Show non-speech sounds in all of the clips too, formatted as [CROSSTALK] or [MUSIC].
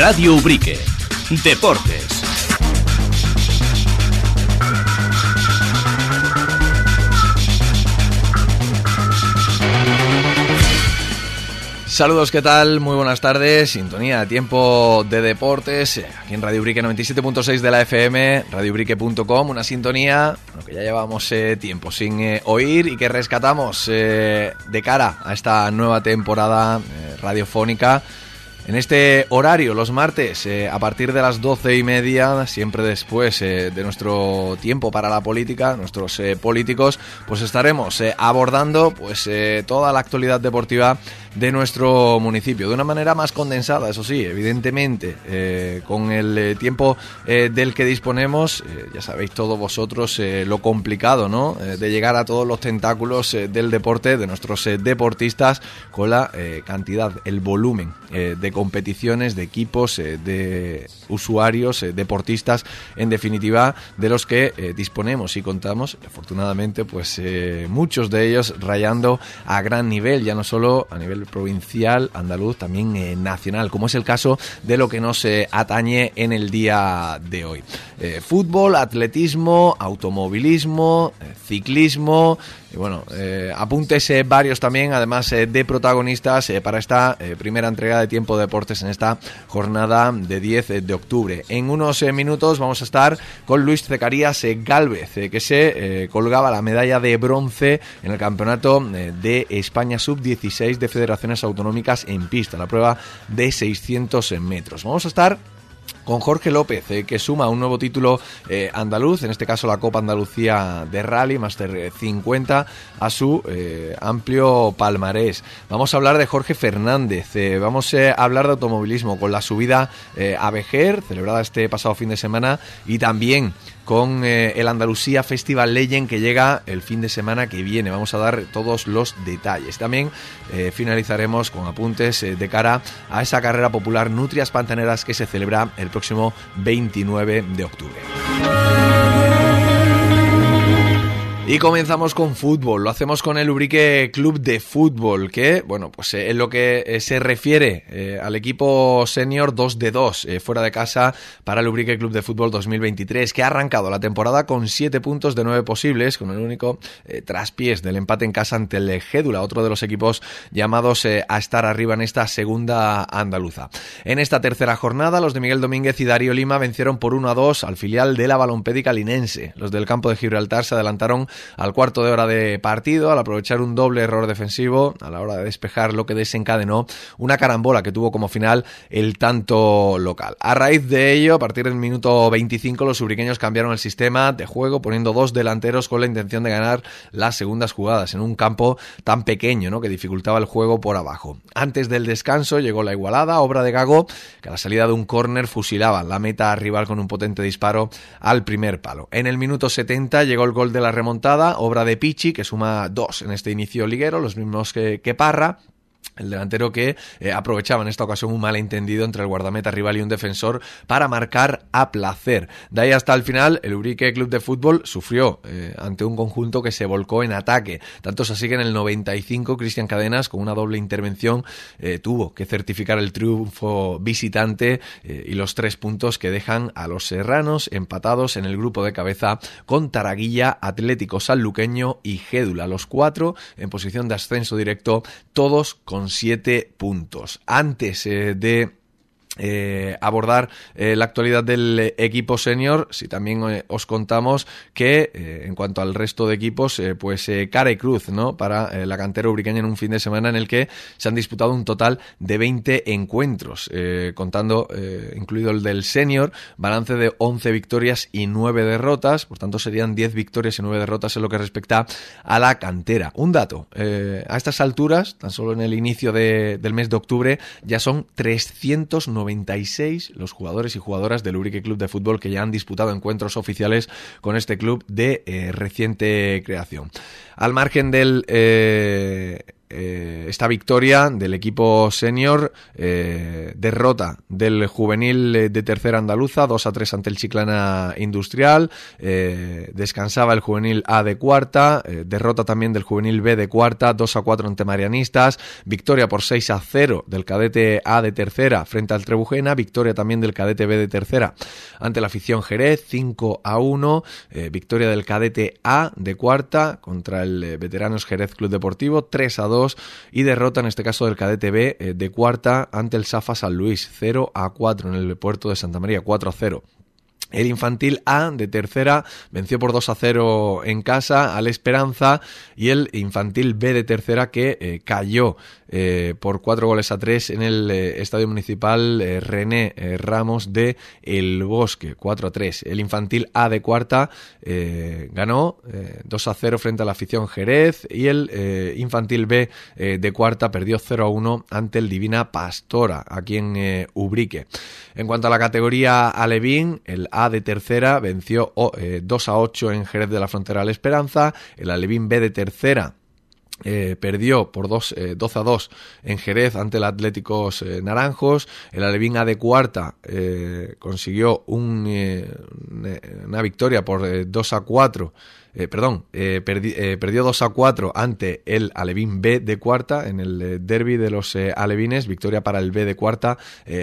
Radio Ubrique. Deportes. Saludos, ¿qué tal? Muy buenas tardes. Sintonía, tiempo de deportes, eh, aquí en Radio Ubrique 97.6 de la FM, radiobrique.com, una sintonía que ya llevamos eh, tiempo sin eh, oír y que rescatamos de cara a esta nueva temporada radiofónica en este horario, los martes, eh, a partir de las doce y media, siempre después eh, de nuestro tiempo para la política, nuestros eh, políticos, pues estaremos abordando pues toda la actualidad deportiva de nuestro municipio de una manera más condensada, eso sí, evidentemente, con el tiempo del que disponemos, ya sabéis todos vosotros lo complicado, ¿no? de llegar a todos los tentáculos del deporte de nuestros deportistas con la cantidad, el volumen de competiciones, de equipos, eh, de usuarios, eh, deportistas, en definitiva, de los que eh, disponemos y contamos, afortunadamente, pues muchos de ellos rayando a gran nivel, ya no solo a nivel provincial, andaluz, también nacional, como es el caso de lo que nos atañe en el día de hoy. fútbol, atletismo, automovilismo, ciclismo, y bueno, eh, varios también, además eh, de protagonistas eh, para esta eh, primera entrega de Tiempo de Deportes en esta jornada de 10 de octubre. En unos minutos vamos a estar con Luis Zecarías Galvez, que se colgaba la medalla de bronce en el Campeonato de España Sub-16 de Federaciones Autonómicas en pista, la prueba de 600 metros. Vamos a estar con Jorge López, eh, que suma un nuevo título eh, andaluz, en este caso la Copa Andalucía de Rally Master 50, a su eh, amplio palmarés. Vamos a hablar de Jorge Fernández, vamos a hablar de automovilismo con la subida a Vejer, celebrada este pasado fin de semana, y también con eh, el Andalucía Festival Legend que llega el fin de semana que viene. Vamos a dar todos los detalles. También eh, finalizaremos con apuntes eh, de cara a esa carrera popular Nutrias Pantaneras que se celebra el próximo 29 de octubre. Y comenzamos con fútbol, lo hacemos con el Ubrique Club de Fútbol, que, bueno, pues eh, en lo que eh, se refiere eh, al equipo senior 2 de 2 fuera de casa para el Ubrique Club de Fútbol 2023, que ha arrancado la temporada con 7 puntos de 9 posibles, con el único traspiés del empate en casa ante el Gédula, otro de los equipos llamados a estar arriba en esta segunda andaluza. En esta tercera jornada, los de Miguel Domínguez y Darío Lima vencieron por 1 a 2 al filial de la Balompédica Linense. Los del campo de Gibraltar se adelantaron al cuarto de hora de partido, al aprovechar un doble error defensivo a la hora de despejar lo que desencadenó una carambola que tuvo como final el tanto local. A raíz de ello, a partir del minuto 25, los ubriqueños cambiaron el sistema de juego poniendo dos delanteros con la intención de ganar las segundas jugadas en un campo tan pequeño ¿no? que dificultaba el juego por abajo. Antes del descanso llegó la igualada, obra de Gago, que a la salida de un córner fusilaba la meta rival con un potente disparo al primer palo. En el minuto 70 llegó el gol de la remontada obra de Pichi, que suma dos en este inicio liguero, los mismos que, Parra, el delantero que eh, aprovechaba en esta ocasión un malentendido entre el guardameta rival y un defensor para marcar a placer. De ahí hasta el final, el Urique Club de Fútbol sufrió eh, ante un conjunto que se volcó en ataque. Tanto es así que en el 95 Cristian Cadenas, con una doble intervención, eh, tuvo que certificar el triunfo visitante y los tres puntos que dejan a los serranos empatados en el grupo de cabeza con Taraguilla, Atlético Sanluqueño y Gédula. Los cuatro en posición de ascenso directo, todos con siete puntos. Antes eh, de eh, abordar eh, la actualidad del equipo senior, si también eh, os contamos que en cuanto al resto de equipos, pues cara y cruz, ¿no? Para la cantera ubriqueña en un fin de semana en el que se han disputado un total de 20 encuentros, contando, incluido el del senior, balance de 11 victorias y 9 derrotas, por tanto serían 10 victorias y 9 derrotas en lo que respecta a la cantera. Un dato, a estas alturas, tan solo en el inicio del mes de octubre, ya son 390 96 los jugadores y jugadoras del Urique Club de Fútbol que ya han disputado encuentros oficiales con este club de eh, reciente creación. Al margen del... Eh, eh, esta victoria del equipo senior, eh, derrota del juvenil de tercera andaluza, 2 a 3 ante el Chiclana Industrial, descansaba el juvenil A de cuarta, derrota también del juvenil B de cuarta, 2 a 4 ante Marianistas, victoria por 6 a 0 del cadete A de tercera frente al Trebujena, victoria también del cadete B de tercera ante la afición Jerez, 5 a 1, victoria del cadete A de cuarta contra el Veteranos Jerez Club Deportivo, 3 a 2 y derrota en este caso del cadete B eh, de cuarta ante el Safa San Luis, 0 a 4 en el puerto de Santa María, 4 a 0. El infantil A de tercera venció por 2 a 0 en casa al Esperanza y el infantil B de tercera que eh, cayó eh, por 4 goles a 3 en el eh, estadio municipal René Ramos de El Bosque, 4 a 3. El infantil A de cuarta ganó 2 a 0 frente a la afición Jerez y el infantil B de cuarta perdió 0 a 1 ante el Divina Pastora aquí en Ubrique. En cuanto a la categoría Alevín, el A de tercera venció 2 eh, a 8 en Jerez de la Frontera La Esperanza. El Alevín B de tercera eh, perdió por 2, 12 a 2 en Jerez ante el Atléticos eh, Naranjos. El Alevín A de cuarta consiguió un, una victoria por 2 a 4 eh, perdón, eh, eh, perdió 2 a 4 ante el Alevín B de cuarta en el derby de los Alevines, victoria para el B de cuarta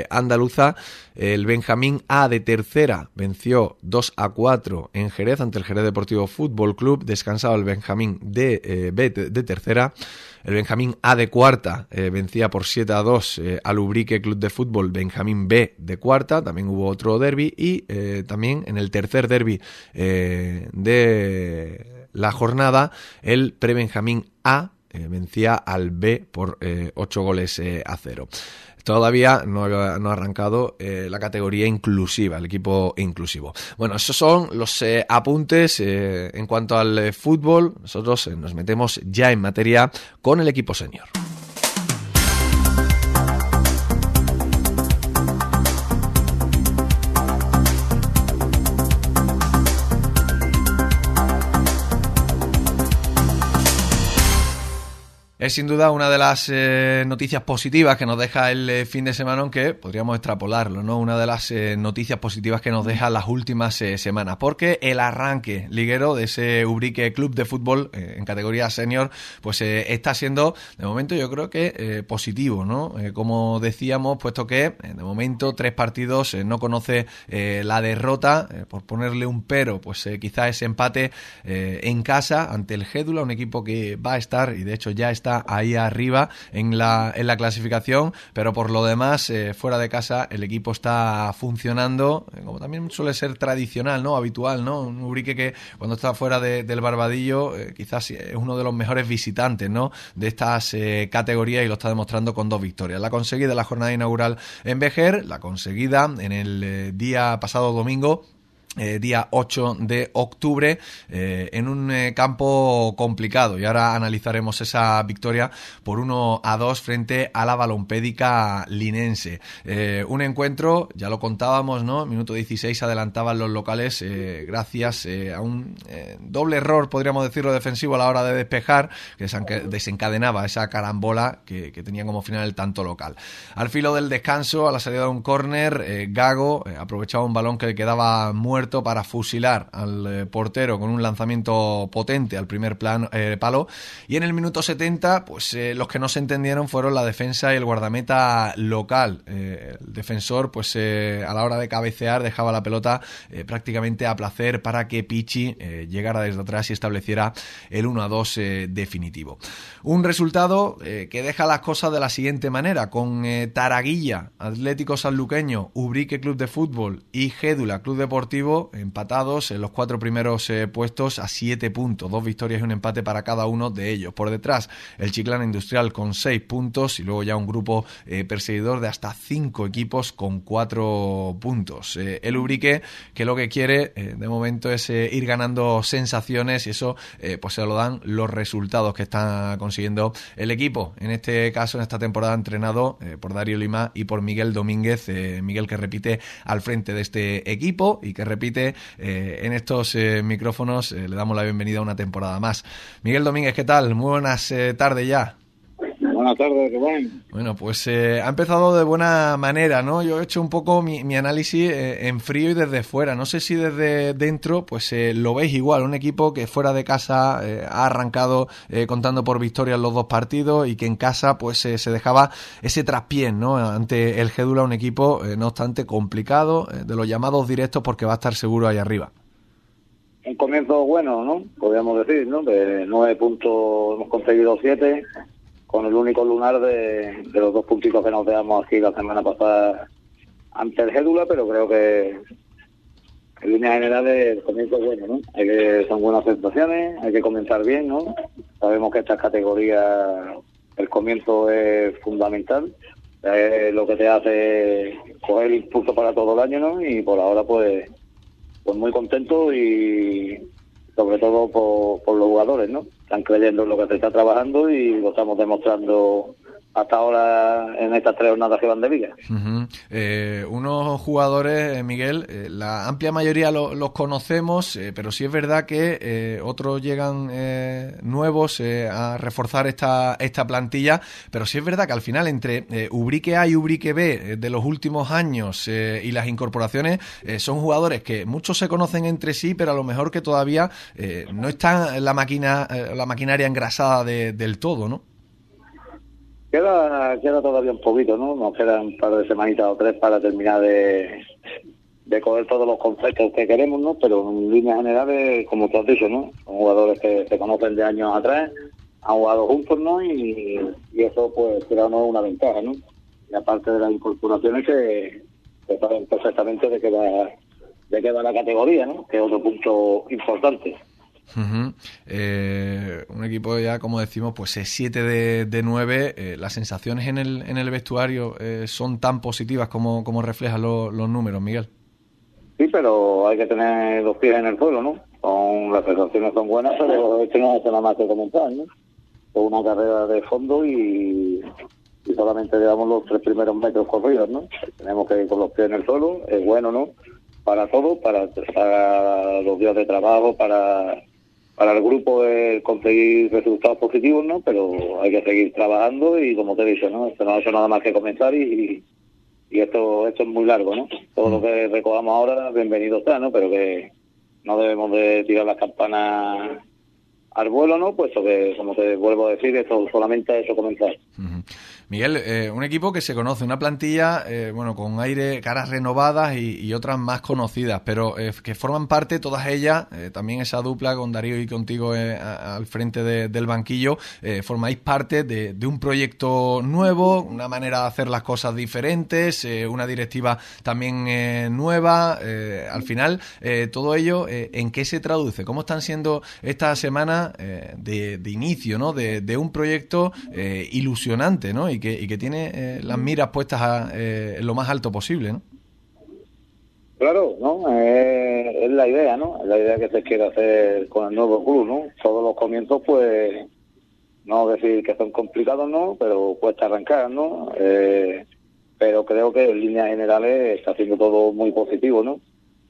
andaluza. El Benjamín A de tercera venció 2 a 4 en Jerez ante el Jerez Deportivo Fútbol Club, descansaba el Benjamín de, B de tercera. El Benjamín A de cuarta eh, vencía por 7 a 2 eh, al Ubrique Club de Fútbol Benjamín B de cuarta. También hubo otro derby y eh, también en el tercer derby de la jornada el Pre-Benjamín A vencía al B por 8 goles a 0 todavía no, ha arrancado eh, la categoría inclusiva, el equipo inclusivo. Bueno, esos son los eh, apuntes eh, en cuanto al fútbol. Nosotros nos metemos ya en materia con el equipo senior. Es sin duda una de las eh, noticias positivas que nos deja el eh, fin de semana, aunque podríamos extrapolarlo, ¿no? Una de las eh, noticias positivas que nos deja las últimas semanas, porque el arranque liguero de ese Ubrique Club de Fútbol en categoría senior, pues está siendo, de momento, yo creo que positivo, ¿no? como decíamos, puesto que de momento tres partidos no conoce la derrota, por ponerle un pero, pues quizá ese empate en casa ante el Gédula, un equipo que va a estar y de hecho ya está ahí arriba en la, en la clasificación, pero por lo demás, eh, fuera de casa, el equipo está funcionando, eh, como también suele ser tradicional, ¿no? Habitual, ¿no? Un Ubrique que cuando está fuera del Barbadillo, eh, quizás es uno de los mejores visitantes, ¿no? De estas categorías y lo está demostrando con dos victorias. La conseguida en la jornada inaugural en Vejer, la conseguida en el día pasado domingo eh, día 8 de octubre eh, en un eh, campo complicado. Y ahora analizaremos esa victoria por 1 a 2 frente a la balompédica linense. Un encuentro ya lo contábamos no minuto 16 adelantaban los locales gracias a un doble error podríamos decirlo defensivo a la hora de despejar que desencadenaba esa carambola que, que tenía como final el tanto local. Al filo del descanso a la salida de un córner Gago aprovechaba un balón que le quedaba muerto para fusilar al eh, portero con un lanzamiento potente al primer plan, eh, palo. Y en el minuto 70, pues eh, los que no se entendieron fueron la defensa y el guardameta local. el defensor, pues a la hora de cabecear, dejaba la pelota prácticamente a placer para que Pichi llegara desde atrás y estableciera el 1 a 2 definitivo. Un resultado que deja las cosas de la siguiente manera, con Taraguilla, Atlético Sanluqueño, Ubrique Club de Fútbol y Gédula Club Deportivo empatados en los cuatro primeros eh, puestos a siete puntos, dos victorias y un empate para cada uno de ellos. Por detrás, el Chiclana Industrial con seis puntos y luego ya un grupo eh, perseguidor de hasta cinco equipos con cuatro puntos. Eh, el Ubrique, que lo que quiere de momento es ir ganando sensaciones y eso pues se lo dan los resultados que está consiguiendo el equipo. En este caso, en esta temporada, entrenado por Darío Lima y por Miguel Domínguez. Miguel que repite al frente de este equipo y que repite eh, en estos eh, micrófonos. Eh, le damos la bienvenida a una temporada más. Miguel Domínguez, ¿qué tal? Muy buenas tardes ya. Buenas tardes, Rubén. Bueno, pues eh, ha empezado de buena manera, ¿no? Yo he hecho un poco mi, análisis eh, en frío y desde fuera. No sé si desde dentro, pues eh, lo veis igual. Un equipo que fuera de casa ha arrancado contando por victorias los dos partidos y que en casa, pues se dejaba ese traspié, ¿no? Ante el Gédula, un equipo, no obstante, complicado, de los llamados directos porque va a estar seguro ahí arriba un comienzo bueno, ¿no? Podríamos decir, ¿no? De nueve puntos hemos conseguido siete, con el único lunar de, los dos puntitos que nos dejamos aquí la semana pasada ante el Gédula, pero creo que en línea general el comienzo es bueno, ¿no? Hay que, son buenas sensaciones, hay que comenzar bien, ¿no? Sabemos que estas categorías el comienzo es fundamental, es lo que te hace coger el impulso para todo el año, ¿no? Y por ahora pues pues muy contento y sobre todo por, los jugadores, ¿no? Están creyendo en lo que se está trabajando y lo estamos demostrando hasta ahora en estas tres jornadas que van de liga. Eh, unos jugadores, eh, Miguel, eh, la amplia mayoría los conocemos, pero sí es verdad que otros llegan nuevos a reforzar esta, esta plantilla, pero sí es verdad que al final entre Ubrique A y Ubrique B de los últimos años y las incorporaciones son jugadores que muchos se conocen entre sí, pero a lo mejor que todavía no están la máquina, la maquinaria engrasada del todo, ¿no? Queda, queda todavía un poquito, ¿no? Nos quedan un par de semanitas o tres para terminar de, de coger todos los conceptos que queremos, ¿no? Pero en líneas generales, como tú has dicho, ¿no? Son jugadores que se conocen de años atrás, han jugado juntos, ¿no? Y, eso, pues, será una ventaja, ¿no? Y aparte de las incorporaciones que, saben perfectamente de qué de qué va la categoría, ¿no? Que es otro punto importante. Eh, un equipo ya, como decimos, pues es 7 de, de 9. Eh, las sensaciones en el, en el vestuario eh, son tan positivas como, como reflejan los números, Miguel. Sí, pero hay que tener los pies en el suelo, ¿no? Son, las sensaciones son buenas, pero esto no hace nada más que comentar, ¿no? Es una carrera de fondo y, solamente llevamos los tres primeros metros corridos, ¿no? Tenemos que ir con los pies en el suelo, es bueno, ¿no? Para todo, para los días de trabajo, para para el grupo es conseguir resultados positivos, ¿no? Pero hay que seguir trabajando y como te he dicho, ¿no? Esto no ha hecho nada más que comenzar y, y esto esto es muy largo, ¿no? Todo lo que recogamos ahora, bienvenido está, ¿no? Pero que no debemos de tirar las campanas al vuelo, ¿no? Puesto que, como te vuelvo a decir, esto solamente ha hecho comenzar. Miguel, eh, un equipo que se conoce, una plantilla, eh, bueno, con aire, caras renovadas y, otras más conocidas, pero eh, que forman parte todas ellas, también esa dupla con Darío y contigo al frente del banquillo, formáis parte de, un proyecto nuevo, una manera de hacer las cosas diferentes, una directiva también nueva. al final, todo ello, ¿en qué se traduce? ¿Cómo están siendo esta semana de, inicio, ¿no? De, de un proyecto ilusionante, ¿no? y que, tiene eh, las miras puestas eh, en lo más alto posible, ¿no? Claro, ¿no? es la idea, ¿no? Es la idea que se quiere hacer con el nuevo club, ¿no? Todos los comienzos, pues, no decir que son complicados, ¿no? Pero cuesta arrancar, ¿no? Eh, pero creo que en líneas generales está haciendo todo muy positivo, ¿no?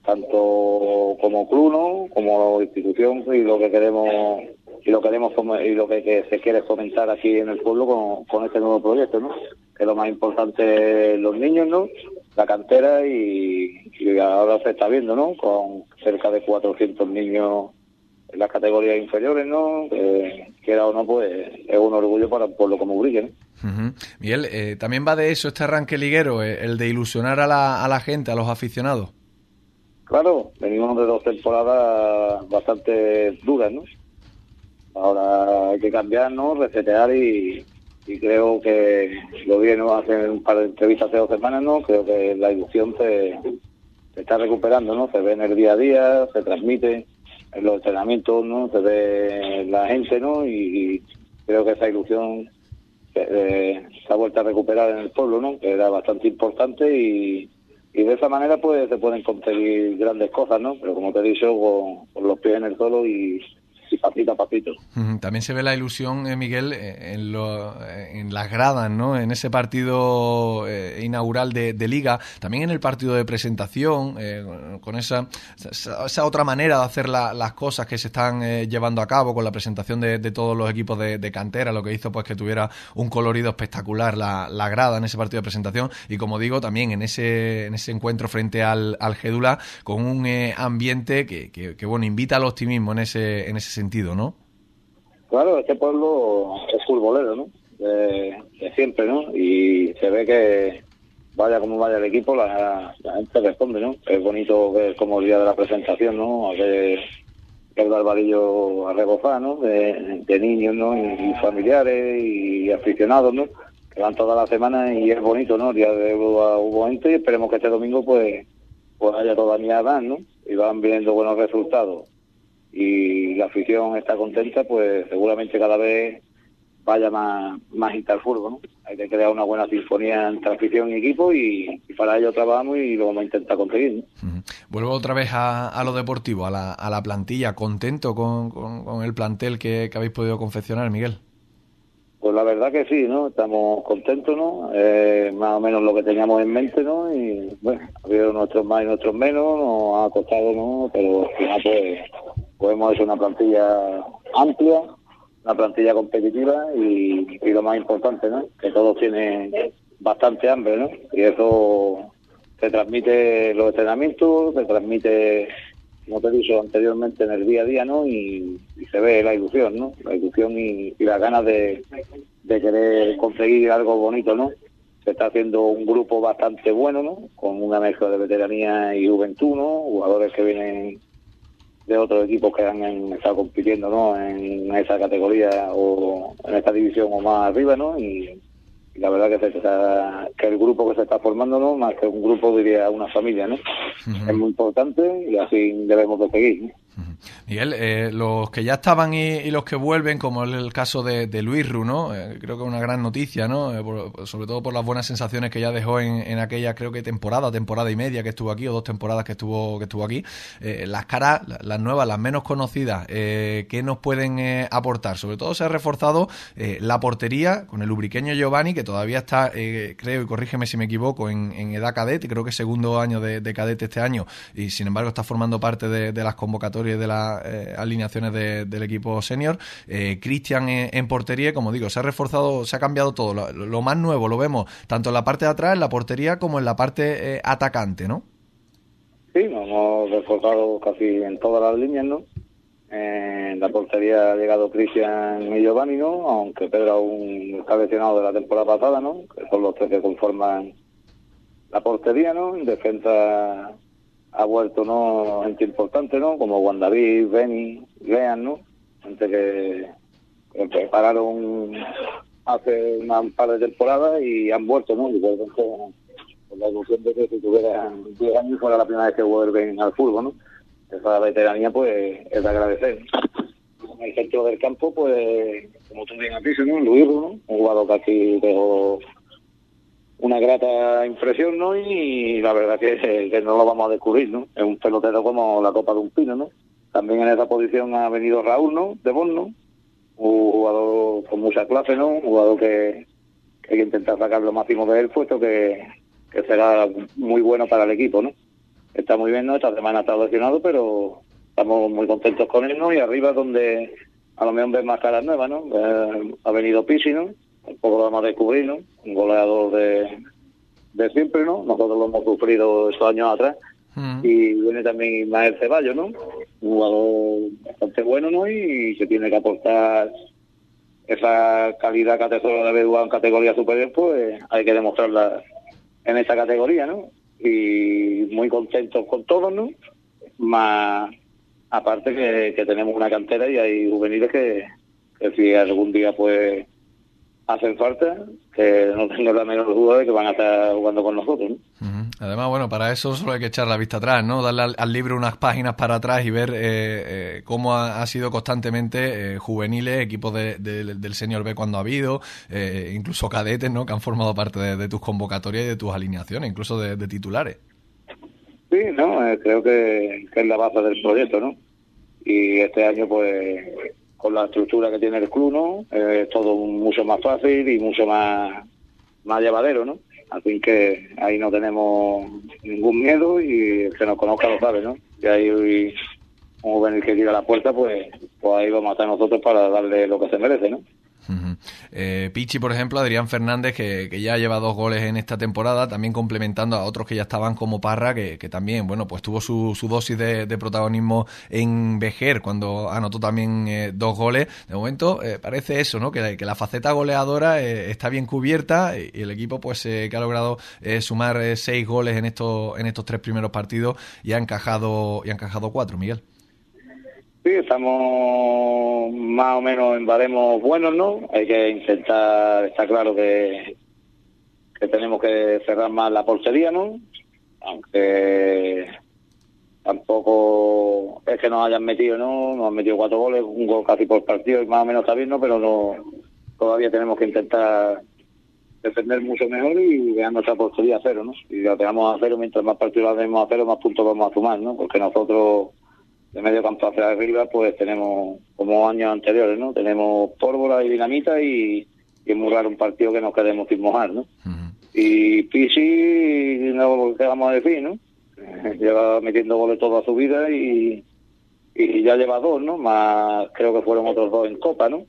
Tanto como club, ¿no? Como institución y lo que queremos y lo queremos y lo que, se quiere fomentar aquí en el pueblo con, este nuevo proyecto, ¿no? Que lo más importante los niños, ¿no? La cantera y, ahora se está viendo, ¿no? Con cerca de 400 niños en las categorías inferiores, ¿no? Que quiera o no, pues es un orgullo para el pueblo como Urique, ¿no? Miguel, eh, también va de eso este arranque liguero, eh, el de ilusionar a la, a la gente, a los aficionados. Claro, venimos de dos temporadas bastante duras, ¿no? Ahora hay que cambiar, ¿no? Resetear y, creo que lo vi hace un par de entrevistas hace dos semanas, ¿no? Creo que la ilusión se, está recuperando, ¿no? Se ve en el día a día, se transmite en los entrenamientos, ¿no? Se ve la gente, ¿no? Y, creo que esa ilusión se, ha vuelto a recuperar en el pueblo, ¿no? Que era bastante importante y, de esa manera pues se pueden conseguir grandes cosas, ¿no? Pero como te he dicho, con, con los pies en el suelo y y pasito a. También se ve la ilusión, eh, Miguel, eh, en, lo, eh, en las gradas, ¿no? En ese partido inaugural de, Liga, también en el partido de presentación, con esa, esa, otra manera de hacer las cosas que se están llevando a cabo, con la presentación de, todos los equipos de, cantera, lo que hizo pues que tuviera un colorido espectacular la, la, grada en ese partido de presentación y como digo, también en ese, en ese encuentro frente al, al Gedula, con un ambiente que, que, bueno, invita al optimismo en ese, en ese sentido, ¿no? Claro, este pueblo es futbolero, ¿no? De, siempre, ¿no? Y se ve que vaya como vaya el equipo, la, gente responde, ¿no? Es bonito ver como el día de la presentación, ¿no? Que, el barbarillo a rebozar, ¿no? De, niños, ¿no? Y, familiares y aficionados, ¿no? Que van toda la semana y es bonito, ¿no? El día de hubo y esperemos que este domingo, pues, pues haya toda mi edad, ¿no? Y van viendo buenos resultados y la afición está contenta, pues seguramente cada vez vaya más, más fútbol, ¿no? Hay que crear una buena sinfonía entre afición y equipo y, para ello trabajamos y lo vamos a intentar conseguir. Vuelvo otra vez a, lo deportivo, a la, a la plantilla. ¿Contento con, con, el plantel que, habéis podido confeccionar, Miguel? Pues la verdad que sí, ¿no? Estamos contentos, ¿no? Eh, más o menos lo que teníamos en mente, ¿no? Y bueno, ha habido nuestros más y nuestros menos, nos ha costado, ¿no? Pero al final, pues podemos hacer una plantilla amplia, una plantilla competitiva y, lo más importante, ¿no? Que todos tienen bastante hambre, ¿no? Y eso se transmite los entrenamientos, se transmite, como te he dicho anteriormente, en el día a día, ¿no? Y, se ve la ilusión, ¿no? La ilusión y, las ganas de, de querer conseguir algo bonito, ¿no? se está haciendo un grupo bastante bueno, ¿no? Con una mezcla de veteranía y juventud, ¿no? Jugadores que vienen de otros equipos que han, estado compitiendo ¿no? en esa categoría o en esta división o más arriba, ¿no? Y, la verdad que, se que el grupo que se está formando, ¿no? Más que un grupo, diría una familia, ¿no? Es muy importante y así debemos de seguir. Miguel, eh, los que ya estaban y, los que vuelven, como es el caso de, Luis Ru. Eh, creo que es una gran noticia, ¿no? Eh, sobre todo por las buenas sensaciones que ya dejó en, aquella, creo que temporada, temporada y media que estuvo aquí, o dos temporadas que estuvo, que estuvo aquí. las caras, las nuevas, las menos conocidas, ¿qué nos pueden aportar? Sobre todo se ha reforzado la portería con el lubriqueño Giovanni, que todavía está, creo, y corrígeme si me equivoco, en, edad cadete, creo que segundo año de, cadete este año, y sin embargo está formando parte de las convocatorias de las eh, alineaciones del equipo senior. Eh, Cristian en, portería, como digo, se ha reforzado, se ha cambiado todo. Lo, más nuevo lo vemos tanto en la parte de atrás, en la portería, como en la parte eh, atacante, ¿no? Sí, nos hemos reforzado casi en todas las líneas, ¿no? En la portería ha llegado Cristian y Giovanni, ¿no? Aunque Pedro aún está lesionado de la temporada pasada, ¿no? Que son los tres que conforman la portería, ¿no? En defensa ha vuelto no gente importante no como Juan David Benny Lean no gente que, prepararon hace un par de temporadas y han vuelto no y por con la ilusión de que si tuvieran 10 años fuera la primera vez que vuelven al fútbol no esa veteranía pues es de agradecer. En el centro del campo pues como tú bien has dicho no Luis no un jugador que aquí dejó una grata impresión, ¿no? Y la verdad que, no lo vamos a descubrir, ¿no? Es un pelotero como la copa de un pino, ¿no? También en esa posición ha venido Raúl, ¿no? De Bono, un jugador con mucha clase, ¿no? Un jugador que, hay que intentar sacar lo máximo de él, puesto que, será muy bueno para el equipo, ¿no? Está muy bien, ¿no? Esta semana estado lesionado, pero estamos muy contentos con él, ¿no? Y arriba donde a lo mejor ves más caras nuevas, ¿no? Eh, ha venido Pisi, ¿no? Un poco lo vamos a descubrir, ¿no? Un goleador de, de siempre, ¿no? Nosotros lo hemos sufrido estos años atrás. Mm. Y viene también Ismael Ceballos, ¿no? Un jugador bastante bueno, ¿no? Y se tiene que aportar esa calidad que atesoro de haber jugado en categoría superior, pues hay que demostrarla en esa categoría, ¿no? Y muy contentos con todos, ¿no? Más aparte que, que tenemos una cantera y hay juveniles que, que si algún día pues hacen falta, que no tengo la menor duda de que van a estar jugando con nosotros. Además, bueno, para eso solo hay que echar la vista atrás, ¿no? Darle al, libro unas páginas para atrás y ver eh, eh, cómo ha, sido constantemente eh, juveniles, equipos del Señor B cuando ha habido, incluso cadetes, ¿no? Que han formado parte de, tus convocatorias y de tus alineaciones, incluso de, titulares. Sí, no, creo que, que, es la base del proyecto, ¿no? y este año pues con la estructura que tiene el club, ¿no? Es todo mucho más fácil y mucho más, más llevadero, ¿no? Así que ahí no tenemos ningún miedo y el que nos conozca lo sabe, ¿no? Y ahí, ven el que llega a la puerta, pues, pues ahí vamos a estar nosotros para darle lo que se merece, ¿no? Eh, Pichi, por ejemplo, Adrián Fernández, que, ya lleva dos goles en esta temporada, también complementando a otros que ya estaban como Parra, que, también, bueno, pues tuvo su, dosis de, protagonismo en Vejer cuando anotó también eh, dos goles. De momento eh, parece eso, ¿no? Que, la faceta goleadora está bien cubierta y, el equipo, pues, que ha logrado sumar seis goles en estos, en estos tres primeros partidos y ha encajado, y ha encajado cuatro, Miguel. Sí, estamos más o menos en baremos buenos, ¿no? Hay que intentar, está claro que, que tenemos que cerrar más la portería, ¿no? Aunque tampoco es que nos hayan metido, ¿no? Nos han metido cuatro goles, un gol casi por partido y más o menos está bien, ¿no? Pero no, todavía tenemos que intentar defender mucho mejor y dejar nuestra portería a cero, ¿no? Si la tenemos a cero, mientras más partidos la tenemos a cero, más puntos vamos a sumar, ¿no? Porque nosotros de medio campo hacia arriba, pues tenemos, como años anteriores, ¿no? Tenemos pólvora y dinamita y, y es muy raro un partido que nos quedemos sin mojar, ¿no? Y Pisi, no ¿qué vamos a decir, no? [LAUGHS] lleva metiendo goles toda su vida y, y ya lleva dos, ¿no? Más creo que fueron otros dos en Copa, ¿no?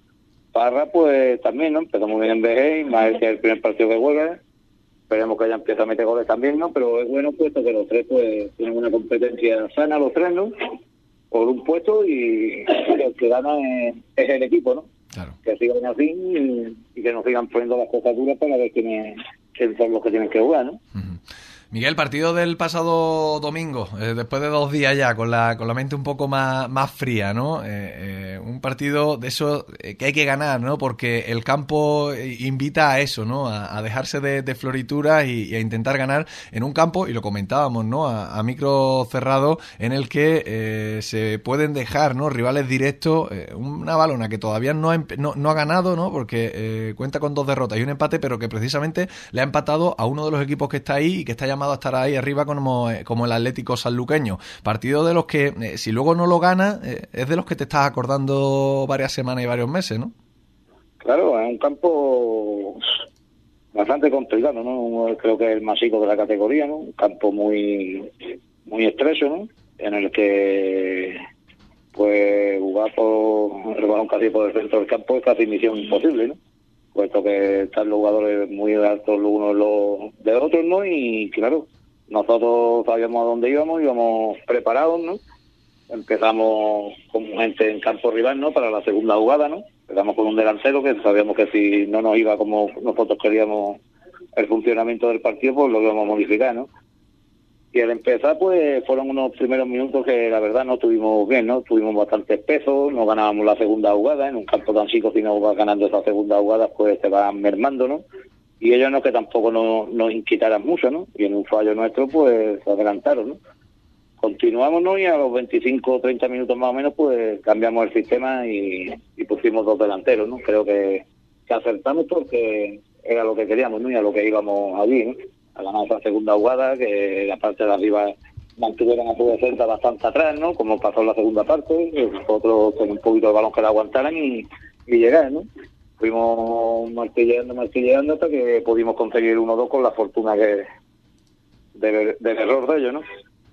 Parra, pues también, ¿no? Empezó muy bien en BG, más el que el primer partido que juega. Esperemos que ya empiece a meter goles también, ¿no? Pero es bueno puesto que los tres, pues, tienen una competencia sana, los tres, ¿no? Por un puesto y el que gana es, el equipo, ¿no? Que sigan así y, que nos sigan poniendo las cosas duras para ver quiénes, son los que tienen que jugar, ¿no? Miguel, partido del pasado domingo, eh, después de dos días ya, con la, con la mente un poco más, más fría, ¿no? Eh, eh, un partido de eso que hay que ganar, ¿no? Porque el campo invita a eso, ¿no? A, dejarse de, de florituras y, a intentar ganar en un campo, y lo comentábamos, ¿no? A, micro cerrado, en el que se pueden dejar, ¿no? Rivales directos, una balona que todavía no ha, no, no ha ganado, ¿no? Porque cuenta con dos derrotas y un empate, pero que precisamente le ha empatado a uno de los equipos que está ahí y que está llamando a estar ahí arriba como, eh, como el Atlético sanluqueño. Partido de los que, eh, si luego no lo gana, eh, es de los que te estás acordando varias semanas y varios meses, ¿no? Claro, es un campo bastante complicado, ¿no? Creo que es el más de la categoría, ¿no? Un campo muy, muy estrecho, ¿no? En el que pues jugar por el balón casi por el centro del campo es casi misión imposible, ¿no? Puesto que están los jugadores muy altos los unos los de otros, ¿no? Y claro, nosotros sabíamos a dónde íbamos, íbamos preparados, ¿no? Empezamos con gente en campo rival, ¿no? Para la segunda jugada, ¿no? Empezamos con un delantero que sabíamos que si no nos iba como nosotros queríamos el funcionamiento del partido, pues lo íbamos a modificar, ¿no? Y al empezar, pues fueron unos primeros minutos que la verdad no tuvimos bien, ¿no? Tuvimos bastante peso, no ganábamos la segunda jugada, en un campo tan chico si no vas ganando esa segunda jugada, pues te van mermando, ¿no? Y ellos no que tampoco nos, nos inquietaran mucho, ¿no? Y en un fallo nuestro, pues se adelantaron, ¿no? Continuamos, ¿no? Y a los 25 o 30 minutos más o menos, pues cambiamos el sistema y, pusimos dos delanteros, ¿no? Creo que, que acertamos porque era lo que queríamos, ¿no? Y a lo que íbamos allí, ¿no? A ganar esa segunda jugada, que la parte de arriba mantuvieran a su defensa bastante atrás, ¿no? Como pasó en la segunda parte, nosotros con un poquito de balón que la aguantaran y, llegar, ¿no? Fuimos martilleando, martilleando hasta que pudimos conseguir 1-2 con la fortuna que del, error de ellos, ¿no?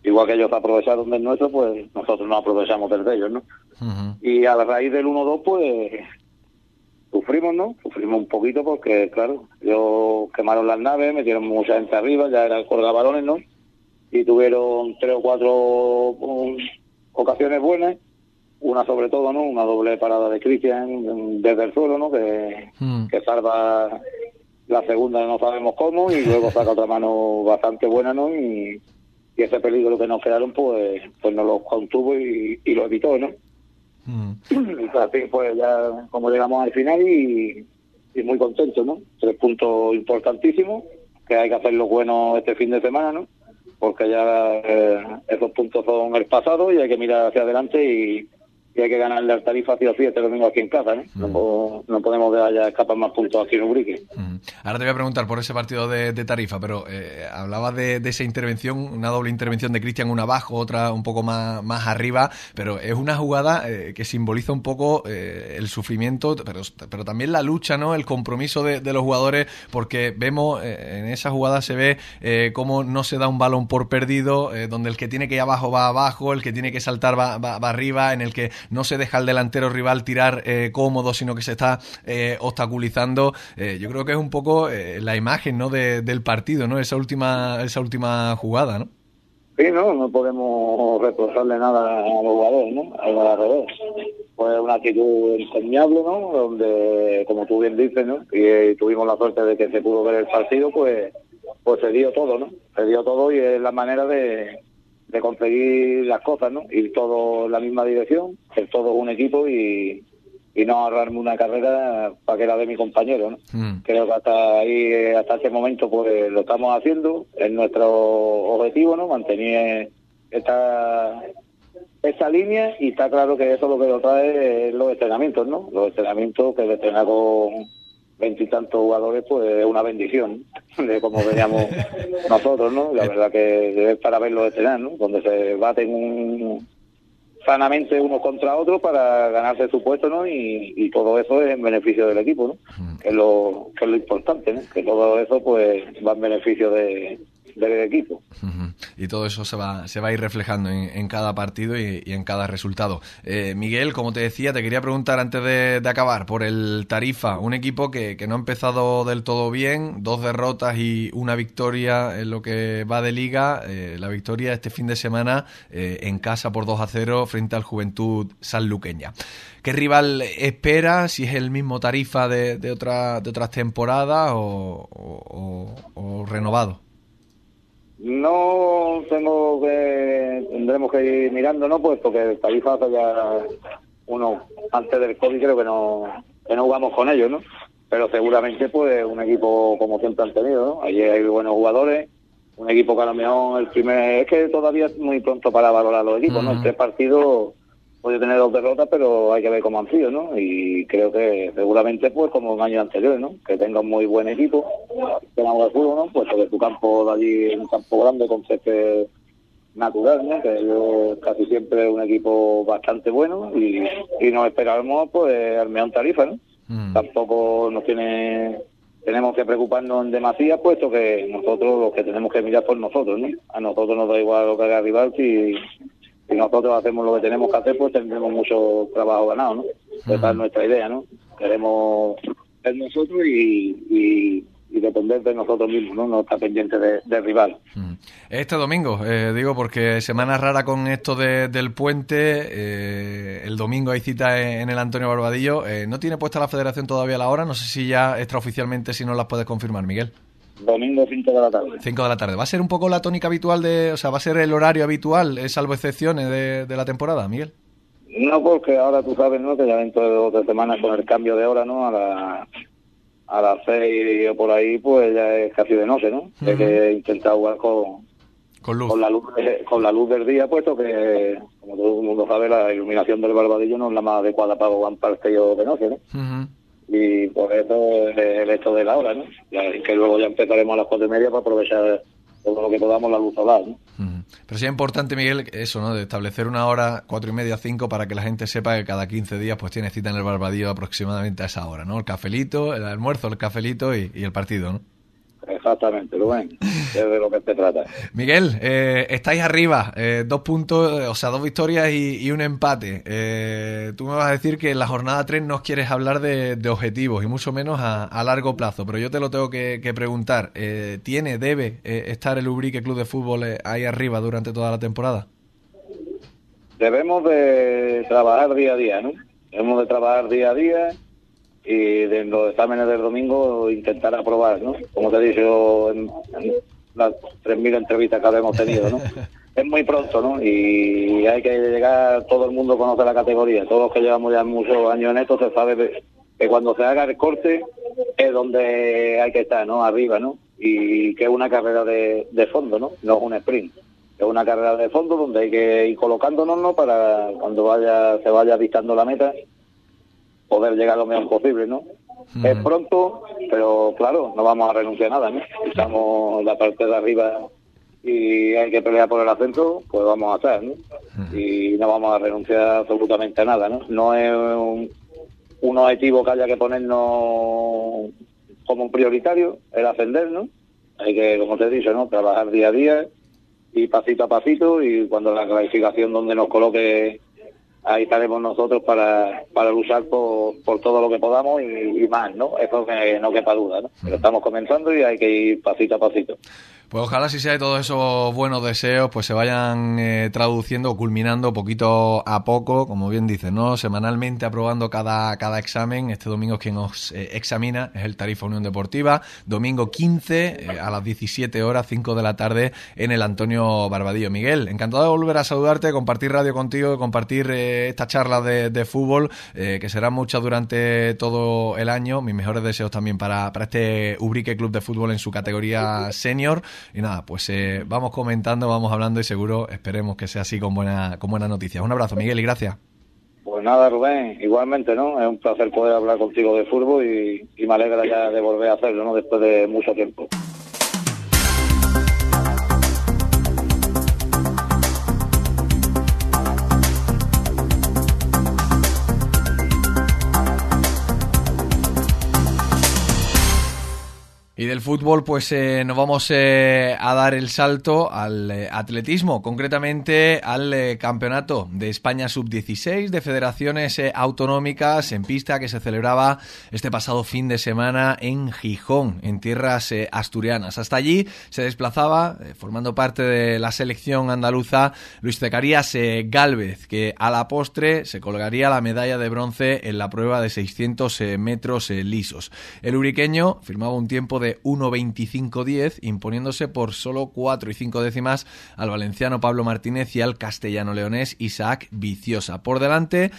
Igual que ellos aprovecharon del nuestro, pues nosotros no aprovechamos del de ellos, ¿no? Y a la raíz del 1-2, pues sufrimos, ¿no? Sufrimos un poquito porque, claro, ellos quemaron las naves, metieron mucha gente arriba, ya era el balones, ¿no? Y tuvieron tres o cuatro um, ocasiones buenas, una sobre todo, ¿no? Una doble parada de Cristian desde el suelo, ¿no? Que, hmm. que salva la segunda no sabemos cómo y luego saca otra mano bastante buena, ¿no? Y, ese peligro que nos quedaron, pues, pues nos lo contuvo y, y lo evitó, ¿no? Mm. Y así pues ya como llegamos al final y, muy contentos, ¿no? Tres puntos importantísimos, que hay que hacerlo bueno este fin de semana, ¿no? Porque ya eh, esos puntos son el pasado y hay que mirar hacia adelante y, y hay que ganarle al Tarifa sí o sí este domingo aquí en casa, ¿no? No, no podemos dejar ya escapar más puntos aquí en Ubrique. Ahora te voy a preguntar por ese partido de, Tarifa, pero eh, hablabas de, esa intervención, una doble intervención de Cristian, una abajo, otra un poco más, más arriba, pero es una jugada eh, que simboliza un poco eh, el sufrimiento, pero, pero también la lucha, ¿no? El compromiso de, los jugadores, porque vemos en esa jugada se ve cómo no se da un balón por perdido, donde el que tiene que ir abajo va abajo, el que tiene que saltar va, va, va arriba, en el que no se deja al delantero rival tirar eh, cómodo, sino que se está eh, obstaculizando. Eh, yo creo que es un poco la imagen ¿no? del partido, ¿no? Esa última, esa última jugada, ¿no? Sí, no, no podemos reprocharle nada a los jugadores, ¿no? Al revés. Fue una actitud enseñable, ¿no? Donde, como tú bien dices, ¿no? Y tuvimos la suerte de que se pudo ver el partido, pues, pues se dio todo, ¿no? Se dio todo y es la manera de, de conseguir las cosas, ¿no? Ir todo en la misma dirección, ser todo un equipo y, y no ahorrarme una carrera para que la de mi compañero, ¿no? Mm. Creo que hasta ahí, hasta ese momento, pues lo estamos haciendo, es nuestro objetivo, ¿no? Mantener esta esa línea y está claro que eso lo que lo trae es los entrenamientos, ¿no? Los entrenamientos que entrenar con veintitantos jugadores, pues es una bendición de cómo veníamos [LAUGHS] nosotros, ¿no? La verdad que es para verlo estrenar, ¿no? Donde se baten un, sanamente unos contra otros para ganarse su puesto, ¿no? Y, y, todo eso es en beneficio del equipo, ¿no? Que es lo, que es lo importante, ¿no? Que todo eso, pues, va en beneficio de, del equipo. Y todo eso se va, se va a ir reflejando en, cada partido y, en cada resultado. Eh, Miguel, como te decía, te quería preguntar antes de, acabar por el Tarifa, un equipo que, no ha empezado del todo bien, dos derrotas y una victoria en lo que va de liga. Eh, la victoria este fin de semana eh, en casa por 2 a 0 frente al Juventud Sanluqueña. ¿Qué rival espera? Si es el mismo Tarifa de, otra, de otras temporadas o renovado. No tengo que, tendremos que ir mirando, ¿no? Pues porque Tarifa hace ya uno, antes del COVID creo que no, que no jugamos con ellos, ¿no? Pero seguramente pues un equipo como siempre han tenido, ¿no? Allí hay buenos jugadores, un equipo que a lo mejor el primer, es que todavía es muy pronto para valorar los equipos, ¿no? El tres partidos puede tener dos derrotas, pero hay que ver cómo han sido, ¿no? Y creo que seguramente, pues, como en años anteriores, ¿no? Que tenga un muy buen equipo, que de fútbol, ¿no? Pues sobre tu campo de allí, un campo grande con césped natural, ¿no? Que yo casi siempre es un equipo bastante bueno y, y nos esperamos, pues, Armeón Tarifa, ¿no? Mm. Tampoco nos tiene tenemos que preocuparnos en demasía, puesto que nosotros lo que tenemos que mirar por nosotros, ¿no? A nosotros nos da igual lo que haga rival si si nosotros hacemos lo que tenemos que hacer, pues tendremos mucho trabajo ganado, ¿no? Esa es nuestra idea, ¿no? Queremos ser nosotros y, depender de nosotros mismos, ¿no? No estar pendiente de, rival. Este domingo, eh, digo, porque semana rara con esto del puente, eh, el domingo hay cita en el Antonio Barbadillo. Eh, ¿No tiene puesta la federación todavía la hora? No sé si ya extraoficialmente, si no las puedes confirmar, Miguel. Domingo 5 de la tarde. 5 de la tarde. ¿Va a ser un poco la tónica habitual de, o sea, va a ser el horario habitual, salvo excepciones de, de la temporada, Miguel? No, porque ahora tú sabes, ¿no? Que ya dentro de dos semanas con el cambio de hora, ¿no? A la a las seis o por ahí, pues ya es casi de noche, ¿no? Hay que intentar jugar con, con, luz. con la luz con la luz del día, puesto que, como todo el mundo sabe, la iluminación del barbadillo no es la más adecuada para jugar partido de noche, ¿no? Y por eso el hecho de la hora, ¿no? Que luego ya empezaremos a las cuatro y media para aprovechar todo lo que podamos la luz solar, ¿no? Pero sí es importante, Miguel, eso, ¿no? De establecer una hora, cuatro y media, cinco, para que la gente sepa que cada 15 días pues tiene cita en el Barbadillo aproximadamente a esa hora, ¿no? El cafelito, el almuerzo, el cafelito y, y el partido, ¿no? Exactamente, Rubén, es de lo que se trata. Miguel, eh, estáis arriba, eh, dos puntos, o sea, dos victorias y, un empate. Eh, tú me vas a decir que en la jornada 3 no quieres hablar de, objetivos y mucho menos a, largo plazo, pero yo te lo tengo que, preguntar. ¿Tiene, debe estar el Ubrique Club de Fútbol ahí arriba durante toda la temporada? Debemos de trabajar día a día, ¿no? Debemos de trabajar día a día y de los exámenes del domingo intentar aprobar, ¿no? Como te he dicho en, las 3.000 entrevistas que hemos tenido, ¿no? [LAUGHS] es muy pronto, ¿no? Y hay que llegar, todo el mundo conoce la categoría, todos los que llevamos ya muchos años en esto se sabe que cuando se haga el corte es donde hay que estar, ¿no? Arriba, ¿no? Y que es una carrera de, de fondo, ¿no? No es un sprint. es una carrera de fondo donde hay que ir colocándonos ¿no? para cuando vaya se vaya avistando la meta poder llegar lo mejor posible, ¿no? Es pronto, pero claro, no vamos a renunciar a nada, ¿no? Estamos en la parte de arriba y hay que pelear por el acento, pues vamos a hacer, ¿no? Y no vamos a renunciar absolutamente a nada, ¿no? No es un, un objetivo que haya que ponernos como prioritario, el ascender, ¿no? Hay que, como te he dicho, ¿no? Trabajar día a día y pasito a pasito y cuando la clasificación donde nos coloque ahí estaremos nosotros para, para luchar por, por todo lo que podamos y, más, ¿no? Eso que no quepa duda, ¿no? Pero estamos comenzando y hay que ir pasito a pasito. Pues ojalá si sea de todos esos buenos deseos, pues se vayan eh, traduciendo culminando poquito a poco, como bien dices, ¿no? Semanalmente aprobando cada, cada examen. Este domingo quien os eh, examina es el Tarifa Unión Deportiva. Domingo 15 eh, a las 17 horas, 5 de la tarde, en el Antonio Barbadillo. Miguel, encantado de volver a saludarte, compartir radio contigo, compartir esta charla de, fútbol, que será muchas durante todo el año. Mis mejores deseos también para, para este Ubrique Club de Fútbol en su categoría senior. Y nada, pues eh, vamos comentando, vamos hablando y seguro esperemos que sea así con buena, con buenas noticias. Un abrazo, Miguel, y gracias. Pues nada, Rubén, igualmente, ¿no? Es un placer poder hablar contigo de fútbol y, y me alegra ya de volver a hacerlo, ¿no? Después de mucho tiempo. Y del fútbol, pues eh, nos vamos eh, a dar el salto al eh, atletismo, concretamente al eh, campeonato de España sub-16 de federaciones eh, autonómicas en pista que se celebraba este pasado fin de semana en Gijón, en tierras eh, asturianas. Hasta allí se desplazaba, formando parte de la selección andaluza, Luis Zecarías eh, Galvez, que a la postre se colgaría la medalla de bronce en la prueba de 600 eh, metros lisos. El uriqueño firmaba un tiempo de 1.25.10, imponiéndose por solo 4 y 5 décimas al valenciano Pablo Martínez y al castellano leonés Isaac Viciosa. Por delante,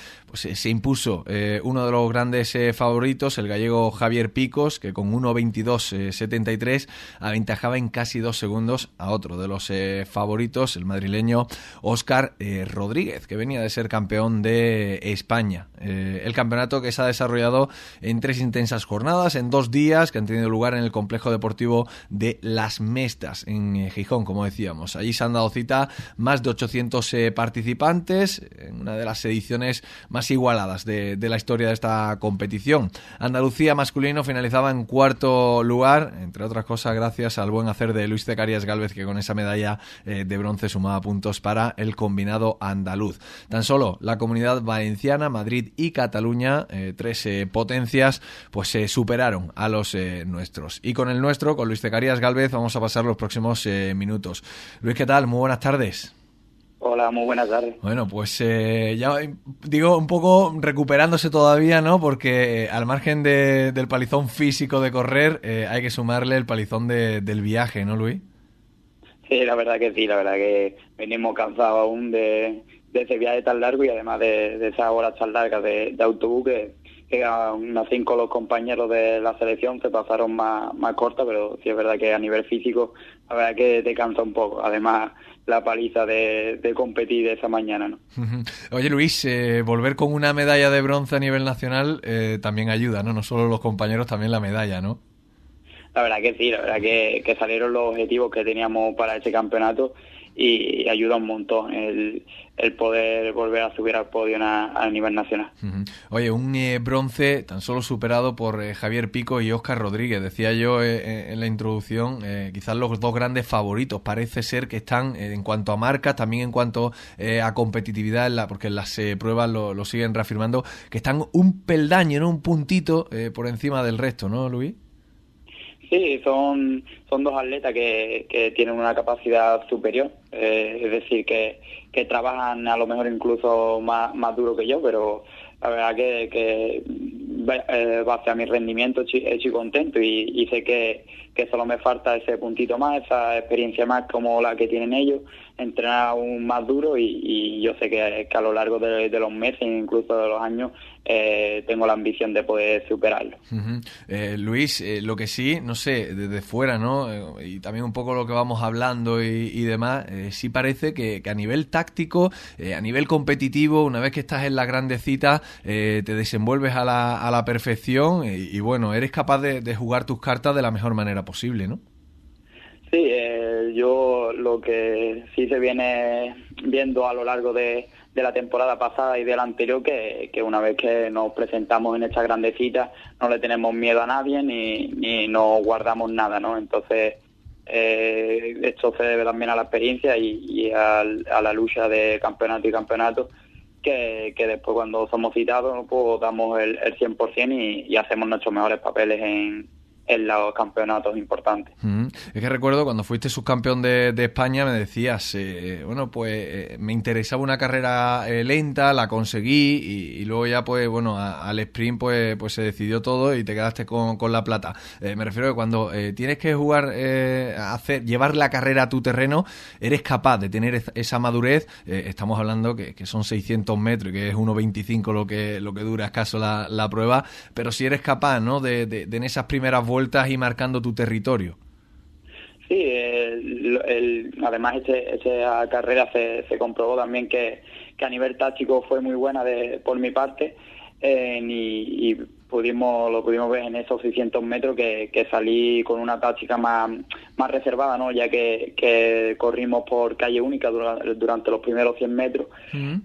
eh, se impuso eh, uno de los grandes eh, favoritos, el gallego Javier Picos, que con 1.22.73 aventajaba en casi dos segundos a otro de los eh, favoritos, el madrileño Óscar eh, Rodríguez, que venía de ser campeón de España. Eh, el campeonato que se ha desarrollado en tres intensas jornadas, en dos días, que han tenido lugar en el complejo deportivo de Las Mestas, en eh, Gijón, como decíamos. Allí se han dado cita más de 800 eh, participantes, en una de las ediciones más igualadas de, la historia de esta competición. Andalucía masculino finalizaba en cuarto lugar, entre otras cosas gracias al buen hacer de Luis Carias Galvez, que con esa medalla eh, de bronce sumaba puntos para el combinado andaluz. Tan solo la comunidad valenciana, Madrid y Cataluña, eh, tres eh, potencias, pues se superaron a los nuestros. Y con el nuestro, con Luis Carias Galvez, vamos a pasar los próximos minutos. Luis, ¿qué tal? Muy buenas tardes. Hola, muy buenas tardes. Bueno, pues eh, ya digo un poco recuperándose todavía, ¿no? Porque eh, al margen de, del palizón físico de correr, eh, hay que sumarle el palizón de, del viaje, ¿no, Luis? Sí, la verdad que sí, la verdad que venimos cansados aún de, de ese viaje tan largo y además de, de esas horas tan largas de, autobús que, que a unos cinco los compañeros de la selección se pasaron más, más cortas, pero sí es verdad que a nivel físico la verdad que te cansa un poco. Además, la paliza de, de competir esa mañana, ¿no? Oye, Luis, eh, volver con una medalla de bronce a nivel nacional eh, también ayuda, ¿no? No solo los compañeros, también la medalla, ¿no? La verdad que sí, la verdad que, que salieron los objetivos que teníamos para ese campeonato y ayuda un montón el, el poder volver a subir al podio a, a nivel nacional. Oye, un eh, bronce tan solo superado por eh, Javier Pico y Óscar Rodríguez. Decía yo eh, en la introducción, eh, quizás los dos grandes favoritos. Parece ser que están eh, en cuanto a marcas, también en cuanto eh, a competitividad, en la, porque en las pruebas lo, lo, siguen reafirmando, que están un peldaño, ¿no? un puntito por encima del resto, ¿no, Luis? Sí, son, son dos atletas que, que tienen una capacidad superior, eh, es decir, que, que trabajan a lo mejor incluso más, más duro que yo, pero la verdad que, que eh, base a mi rendimiento estoy contento y, y sé que, que, solo me falta ese puntito más, esa experiencia más como la que tienen ellos, entrenar aún más duro y, yo sé que, a lo largo de, de los meses, incluso de los años, eh, tengo la ambición de poder superarlo. Eh, Luis, eh, lo que sí, no sé, desde fuera, ¿no? y también un poco lo que vamos hablando y, demás, sí parece que, a nivel táctico, a nivel competitivo, una vez que estás en la grandecita, te desenvuelves a la, a la perfección y, bueno, eres capaz de, jugar tus cartas de la mejor manera posible, ¿no? Sí, yo lo que sí se viene viendo a lo largo de, la temporada pasada y de la anterior que, una vez que nos presentamos en esta grande cita no le tenemos miedo a nadie ni, no guardamos nada, ¿no? Entonces eh, esto se debe también a la experiencia y, a, la lucha de campeonato y campeonato que, que después cuando somos citados pues damos el, el 100% y, y hacemos nuestros mejores papeles en, en los campeonatos importantes. Es que recuerdo cuando fuiste subcampeón de, España me decías, eh, bueno, pues eh, me interesaba una carrera eh, lenta, la conseguí y, luego ya pues bueno, al sprint pues, pues se decidió todo y te quedaste con, la plata. me refiero a que cuando tienes que jugar, hacer, llevar la carrera a tu terreno, eres capaz de tener esa madurez, estamos hablando que, son 600 metros y que es 1.25 lo que, lo que dura escaso la, la prueba, pero si eres capaz, ¿no? De, de, de en esas primeras vueltas vueltas y marcando tu territorio. Sí, además este, esta carrera se, se comprobó también que, que, a nivel táctico fue muy buena de, por mi parte eh, y, pudimos lo pudimos ver en esos 600 metros que, que salí con una táctica más, más reservada, ¿no? ya que, que corrimos por calle única durante, los primeros 100 metros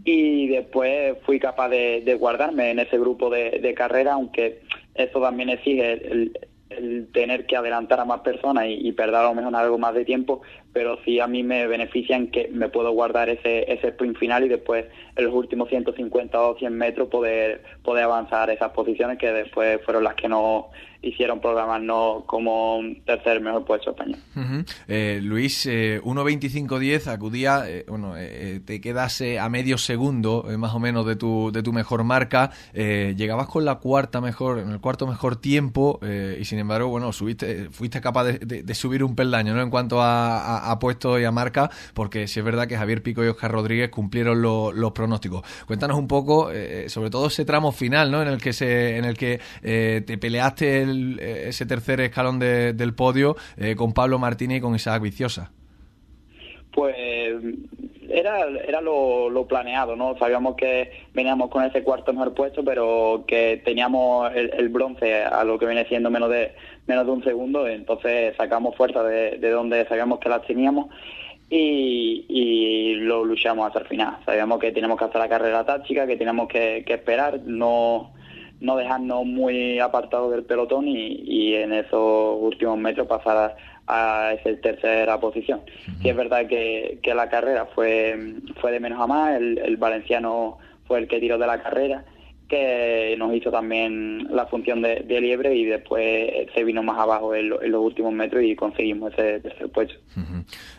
y después fui capaz de, guardarme en ese grupo de, de carrera, aunque eso también exige el, el tener que adelantar a más personas y, perder a lo mejor algo más de tiempo, pero sí a mí me benefician que me puedo guardar ese, ese sprint final y después en los últimos 150 o 100 metros poder, poder avanzar esas posiciones que después fueron las que no hicieron programarnos como tercer mejor puesto español. eh, Luis, eh, 1.25.10 acudía, eh, bueno, eh, eh, te quedas a medio segundo más o menos de tu, de tu mejor marca, llegabas con la cuarta mejor, en el cuarto mejor tiempo y sin embargo, bueno, subiste, fuiste capaz de, subir un peldaño, ¿no? En cuanto a, a, puesto y a marca, porque si es verdad que Javier Pico y Oscar Rodríguez cumplieron los pronósticos. Cuéntanos un poco, sobre todo ese tramo final, ¿no? En el que se, en el que te peleaste el eh, ese tercer escalón del podio eh, con Pablo Martínez y con Isaac Viciosa? Pues era, era lo, planeado, ¿no? Sabíamos que veníamos con ese cuarto mejor puesto, pero que teníamos el, bronce a lo que viene siendo menos de menos de un segundo, entonces sacamos fuerza de, donde sabíamos que las teníamos y, lo luchamos hasta el final. Sabíamos que teníamos que hacer la carrera táctica, que teníamos que esperar, no no dejarnos muy apartados del pelotón y, en esos últimos metros pasar esa tercera posición. Sí es verdad que, que, la carrera fue, fue de menos a más, el, el valenciano fue el que tiró de la carrera que nos hizo también la función de, liebre y después se vino más abajo en, los últimos metros y conseguimos ese tercer puesto.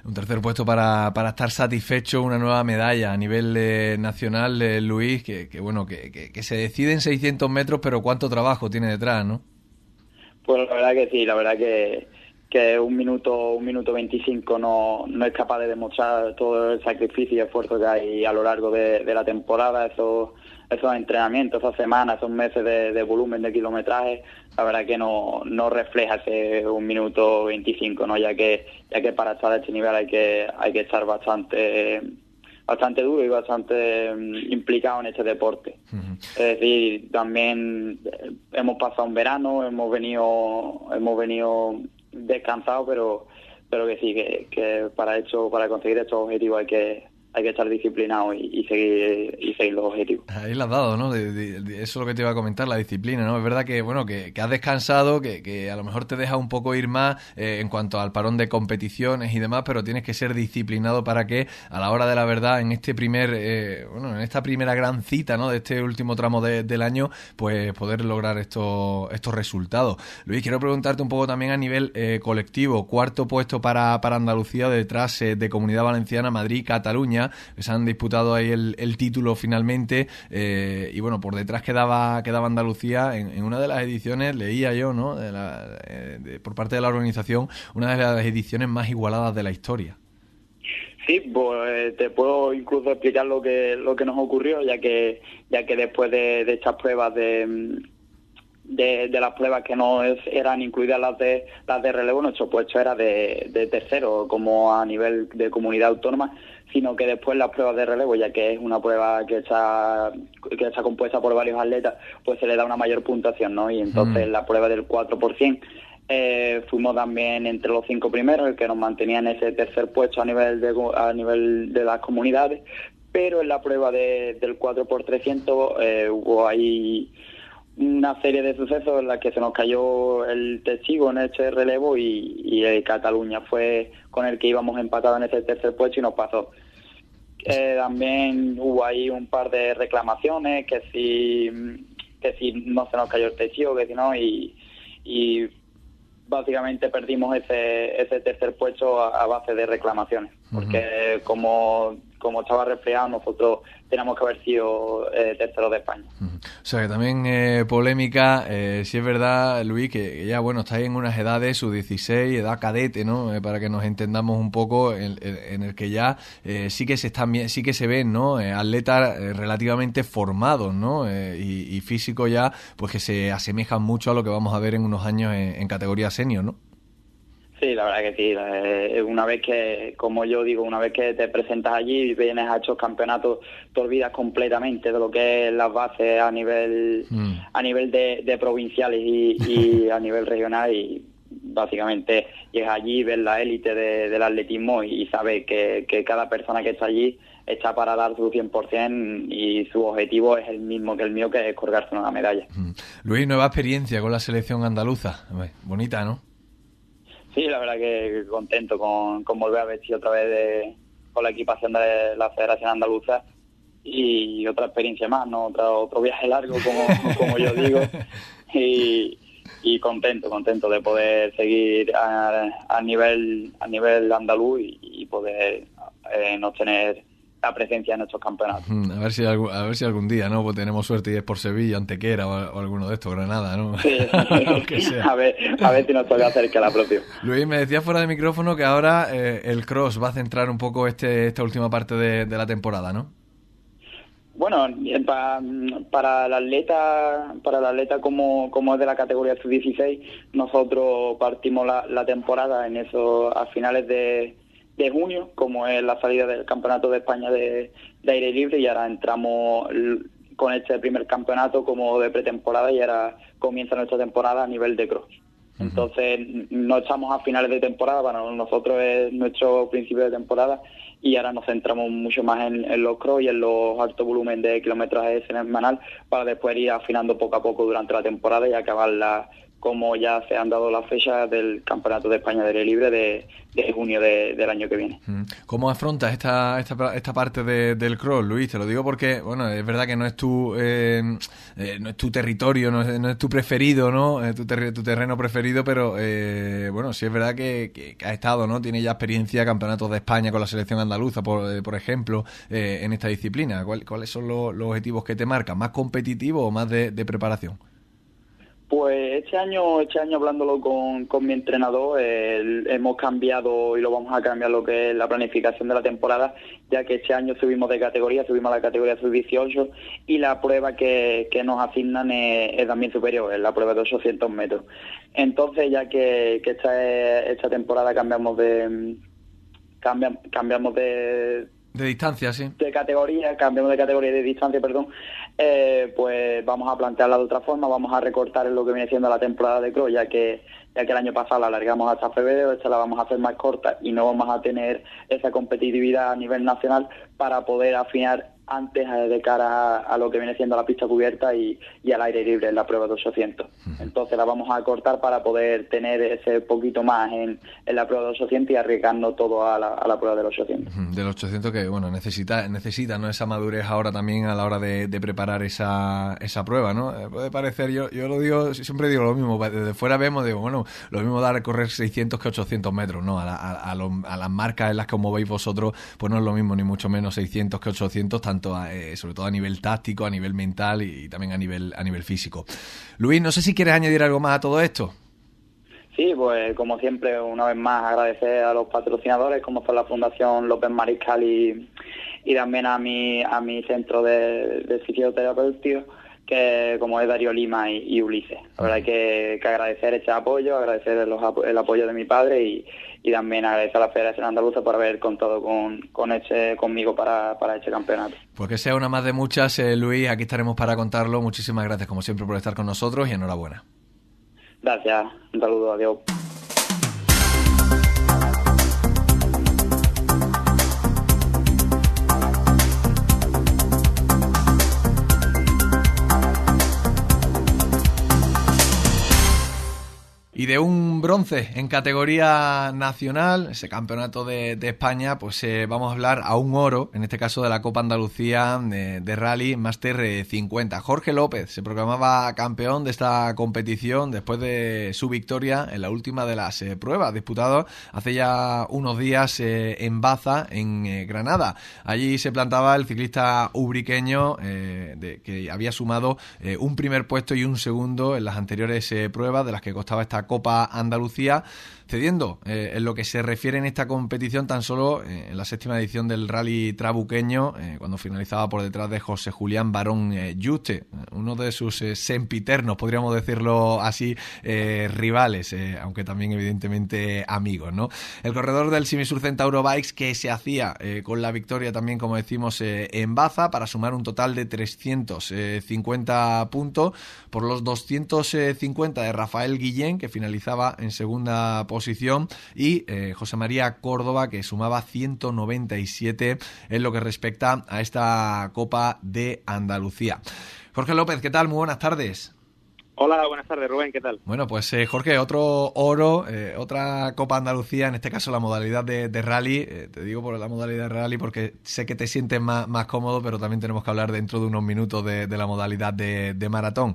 Un tercer puesto para, para estar satisfecho, una nueva medalla a nivel eh, nacional, eh, Luis, que, bueno, que, que, se decide en 600 metros, pero cuánto trabajo tiene detrás, ¿no? Pues la verdad que sí, la verdad que, que un minuto, un minuto 25 no, no es capaz de demostrar todo el sacrificio y esfuerzo que hay a lo largo de, de la temporada, eso esos entrenamientos, esas semanas, esos meses de, volumen de kilometraje, la verdad que no, no refleja ese un minuto 25, ¿no? ya que ya que para estar a este nivel hay que hay que estar bastante bastante duro y bastante mm, implicado en este deporte. Es decir, también eh, hemos pasado un verano, hemos venido hemos venido descansados, pero pero que sí que, que para hecho para conseguir estos objetivos hay que hay que estar disciplinado y, seguir y seguir los objetivos. Ahí lo has dado, ¿no? De, eso es lo que te iba a comentar, la disciplina, ¿no? Es verdad que, bueno, que, has descansado, que, a lo mejor te deja un poco ir más eh, en cuanto al parón de competiciones y demás, pero tienes que ser disciplinado para que a la hora de la verdad, en este primer, eh, bueno, en esta primera gran cita, ¿no? De este último tramo del año, pues poder lograr estos, estos resultados. Luis, quiero preguntarte un poco también a nivel eh, colectivo, cuarto puesto para, para Andalucía detrás de Comunidad Valenciana, Madrid, Cataluña, se han disputado ahí el, título finalmente. Eh, y bueno, por detrás quedaba, quedaba Andalucía. En, una de las ediciones, leía yo, ¿no? Eh, por parte de la organización, una de las ediciones más igualadas de la historia. Sí, pues te puedo incluso explicar lo que lo que nos ocurrió, ya que ya que después de, de estas pruebas de, de, las pruebas que no eran incluidas las de las de relevo, nuestro puesto era de, de tercero, como a nivel de comunidad autónoma, sino que después las pruebas de relevo, ya que es una prueba que está que está compuesta por varios atletas, pues se le da una mayor puntuación, ¿no? Y entonces mm. la prueba del 4% eh, fuimos también entre los cinco primeros, el que nos mantenía en ese tercer puesto a nivel de, a nivel de las comunidades, pero en la prueba del 4 x 300 hubo ahí una serie de sucesos en las que se nos cayó el testigo en este relevo y, y Cataluña fue con el que íbamos empatados en ese tercer puesto y nos pasó. Eh, también hubo ahí un par de reclamaciones que si que si no se nos cayó el testigo, que si no, y, y básicamente perdimos ese, ese tercer puesto a, base de reclamaciones, porque como, como estaba resfriado, nosotros teníamos que haber sido eh, terceros de España. O sea que también eh, polémica, eh, si es verdad, Luis, que ya bueno, estáis en unas edades, su 16, edad cadete, ¿no? para que nos entendamos un poco, en, el que ya sí que se están sí que se ven, ¿no? atletas relativamente formados, ¿no? Y, y, físicos ya, pues que se asemejan mucho a lo que vamos a ver en unos años en, en categoría senior, ¿no? Sí, la verdad que sí. Eh, una vez que, como yo digo, una vez que te presentas allí y vienes a estos campeonatos, te olvidas completamente de lo que es las bases a nivel mm. a nivel de, provinciales y, [LAUGHS] a nivel regional y básicamente llegas allí, ves la élite del atletismo y, sabes que, cada persona que está allí está para dar su 100% y su objetivo es el mismo que el mío, que es colgarse una medalla. Mm. Luis, nueva experiencia con la selección andaluza. Bonita, ¿no? Sí, la verdad que contento con, volver a vestir otra vez de, con la equipación de la Federación Andaluza y otra experiencia más, ¿no? Otro, otro viaje largo, como, [LAUGHS] como yo digo, y, y contento, contento de poder seguir a, nivel a nivel andaluz y, poder eh, no tener la presencia en estos campeonatos. A ver si a ver si algún día no pues tenemos suerte y es por Sevilla, Antequera o, alguno de estos, Granada, ¿no? Sí, [LAUGHS] A, ver, a ver si nos toca que la propia. Luis, me decía fuera de micrófono que ahora eh, el cross va a centrar un poco este esta última parte de, la temporada, ¿no? Bueno, para, para el atleta, para el atleta como, como es de la categoría sub-16, nosotros partimos la, la temporada en eso a finales de, de junio, como es la salida del Campeonato de España de, aire libre, y ahora entramos con este primer campeonato como de pretemporada y ahora comienza nuestra temporada a nivel de cross. Entonces, no estamos a finales de temporada, para nosotros es nuestro principio de temporada y ahora nos centramos mucho más en, los cross y en los altos volumen de kilometraje semanal para después ir afinando poco a poco durante la temporada y acabar la, como ya se han dado las fechas del Campeonato de España de Aire Libre de, junio del año que viene. Mm. ¿Cómo afrontas esta, esta, esta parte del cross, Luis? Te lo digo porque, bueno, es verdad que no es tu, eh, eh, no es tu territorio, no es, tu preferido, ¿no? Eh, tu, tu, terreno preferido, pero, bueno, sí es verdad que, que, ha estado, ¿no? Tiene ya experiencia, campeonatos de España con la selección andaluza, por, por ejemplo, en esta disciplina. ¿Cuáles son los, objetivos que te marcan? ¿Más competitivo o más de preparación? Pues este año, este año hablándolo con, con mi entrenador, hemos cambiado y lo vamos a cambiar lo que es la planificación de la temporada, ya que este año subimos de categoría, subimos a la categoría sub-18 y la prueba que, que nos asignan es, también superior, es la prueba de 800 metros. Entonces, ya que, que esta, esta temporada cambiamos de cambiamos de de distancia, sí. De categoría, cambiamos de categoría de distancia, perdón. Eh, pues vamos a plantearla de otra forma, vamos a recortar lo que viene siendo la temporada de cross, ya que ya que el año pasado la alargamos hasta febrero, esta la vamos a hacer más corta y no vamos a tener esa competitividad a nivel nacional para poder afinar antes eh, de cara a, lo que viene siendo la pista cubierta y, al aire libre en la prueba de 800. Entonces la vamos a cortar para poder tener ese poquito más en, la prueba de 800 y arriesgando todo a la, prueba de los 800. De los 800 que, bueno, necesita, necesita ¿no? esa madurez ahora también a la hora de, preparar esa, esa prueba, ¿no? Eh, puede parecer, yo, yo lo digo, siempre digo lo mismo, desde fuera vemos, digo, bueno, lo mismo dar a correr 600 que 800 metros, ¿no? A, a, las marcas en las que os veis vosotros, pues no es lo mismo, ni mucho menos 600 que 800, tanto eh, sobre todo a nivel táctico, a nivel mental y, también a nivel, a nivel físico. Luis, no sé si quieres añadir algo más a todo esto. Sí, pues como siempre, una vez más agradecer a los patrocinadores, como fue la Fundación López Mariscal y, y también a mi, a mi centro de, de fisioterapeuta, que como es Darío Lima y, Ulises. La verdad hay que, agradecer ese apoyo, agradecer el apoyo de mi padre y, y también agradecer a la Federación Andaluza por haber contado con, con este, conmigo para, para este campeonato. Pues que sea una más de muchas, eh, Luis, aquí estaremos para contarlo. Muchísimas gracias como siempre por estar con nosotros y enhorabuena. Gracias, un saludo, adiós. Y de un bronce en categoría nacional, ese campeonato de, España, pues eh, vamos a hablar a un oro, en este caso de la Copa Andalucía de, Rally Master 50. Jorge López se proclamaba campeón de esta competición después de su victoria en la última de las eh, pruebas, disputado hace ya unos días eh, en Baza, en Granada. Allí se plantaba el ciclista ubriqueño de, que había sumado un primer puesto y un segundo en las anteriores pruebas de las que costaba esta Copa Andalucía cediendo eh, en lo que se refiere en esta competición tan solo eh, en la séptima edición del Rally Trabuqueño, eh, cuando finalizaba por detrás de José Julián Barón Yuste, uno de sus sempiternos, podríamos decirlo así, rivales, aunque también evidentemente amigos. ¿no? El corredor del Simisur Centauro Bikes que se hacía con la victoria también, como decimos, en Baza para sumar un total de 350 puntos por los 250 de Rafael Guillén, que finalizaba en segunda posición y eh, José María Córdoba que sumaba 197 en lo que respecta a esta Copa de Andalucía. Jorge López, ¿qué tal? Muy buenas tardes. Hola, buenas tardes, Rubén, ¿qué tal? Bueno, pues eh, Jorge, otro oro, eh, otra Copa Andalucía, en este caso la modalidad de, rally. te digo por la modalidad de rally porque sé que te sientes más, más cómodo, pero también tenemos que hablar dentro de unos minutos de, la modalidad de, maratón.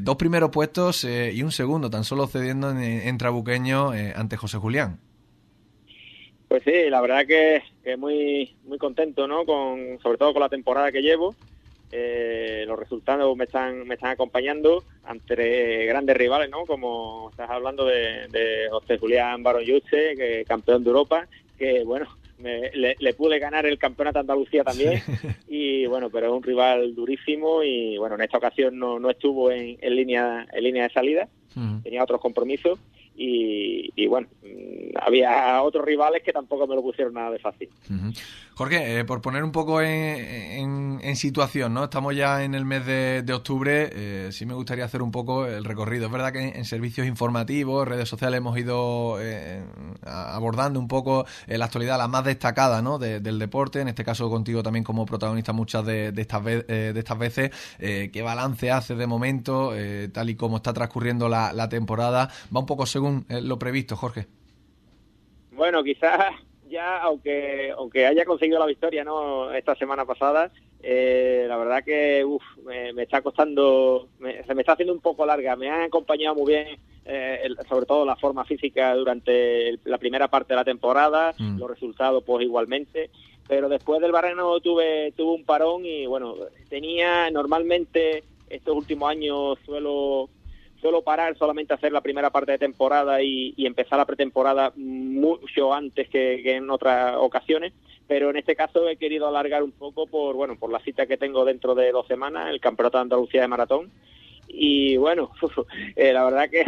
dos primeros puestos y un segundo, tan solo cediendo en, Trabuqueño ante José Julián. Pues sí, la verdad que, que, muy muy contento, ¿no? Con sobre todo con la temporada que llevo eh, los resultados me están me están acompañando ante grandes rivales, ¿no? Como estás hablando de, José Julián Barón Yuste, que campeón de Europa, que bueno, le, pude ganar el campeonato de Andalucía también. [LAUGHS] Y bueno, pero es un rival durísimo y bueno, en esta ocasión no, no estuvo en, en línea en línea de salida, tenía otros compromisos y, bueno, mm, había otros rivales que tampoco me lo pusieron nada de fácil. Jorge, eh, por poner un poco en, situación, ¿no? Estamos ya en el mes de, octubre, eh, sí me gustaría hacer un poco el recorrido. Es verdad que en, servicios informativos, redes sociales hemos ido eh, abordando un poco la actualidad, la más destacada, ¿no? del deporte, en este caso contigo también como protagonista muchas de, estas, de estas veces. ¿Qué balance hace de momento, tal y como está transcurriendo la, la temporada? Va un poco según eh, lo previsto, Jorge? Bueno, quizás ya, aunque aunque haya conseguido la victoria no esta semana pasada, eh, la verdad que me, está costando, se me está haciendo un poco larga. Me han acompañado muy bien, eh, sobre todo la forma física durante la primera parte de la temporada, mm. los resultados pues igualmente. Pero después del barreno tuve, tuve un parón y bueno, tenía normalmente estos últimos años suelo suelo parar solamente hacer la primera parte de temporada y, empezar la pretemporada mucho antes que, en otras ocasiones, pero en este caso he querido alargar un poco por bueno por la cita que tengo dentro de dos semanas, el Campeonato de Andalucía de Maratón. Y bueno, [LAUGHS] eh, la verdad que,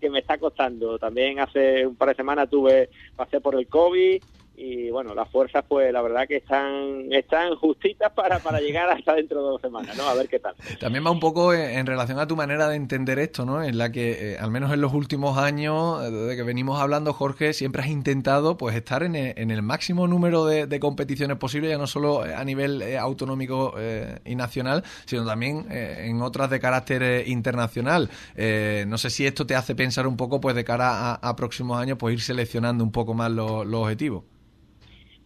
que, me está costando. También hace un par de semanas tuve, pasé por el COVID, y bueno, las fuerzas pues la verdad que están están justitas para, para llegar hasta dentro de dos semanas, ¿no? A ver qué tal. También va un poco en, relación a tu manera de entender esto, ¿no? En la que, eh, al menos en los últimos años, eh, desde que venimos hablando, Jorge, siempre has intentado pues estar en el, máximo número de, competiciones posibles, ya no solo eh, a nivel autonómico y nacional, sino también en otras de carácter internacional. no sé si esto te hace pensar un poco, pues de cara a, próximos años, pues ir seleccionando un poco más los objetivos.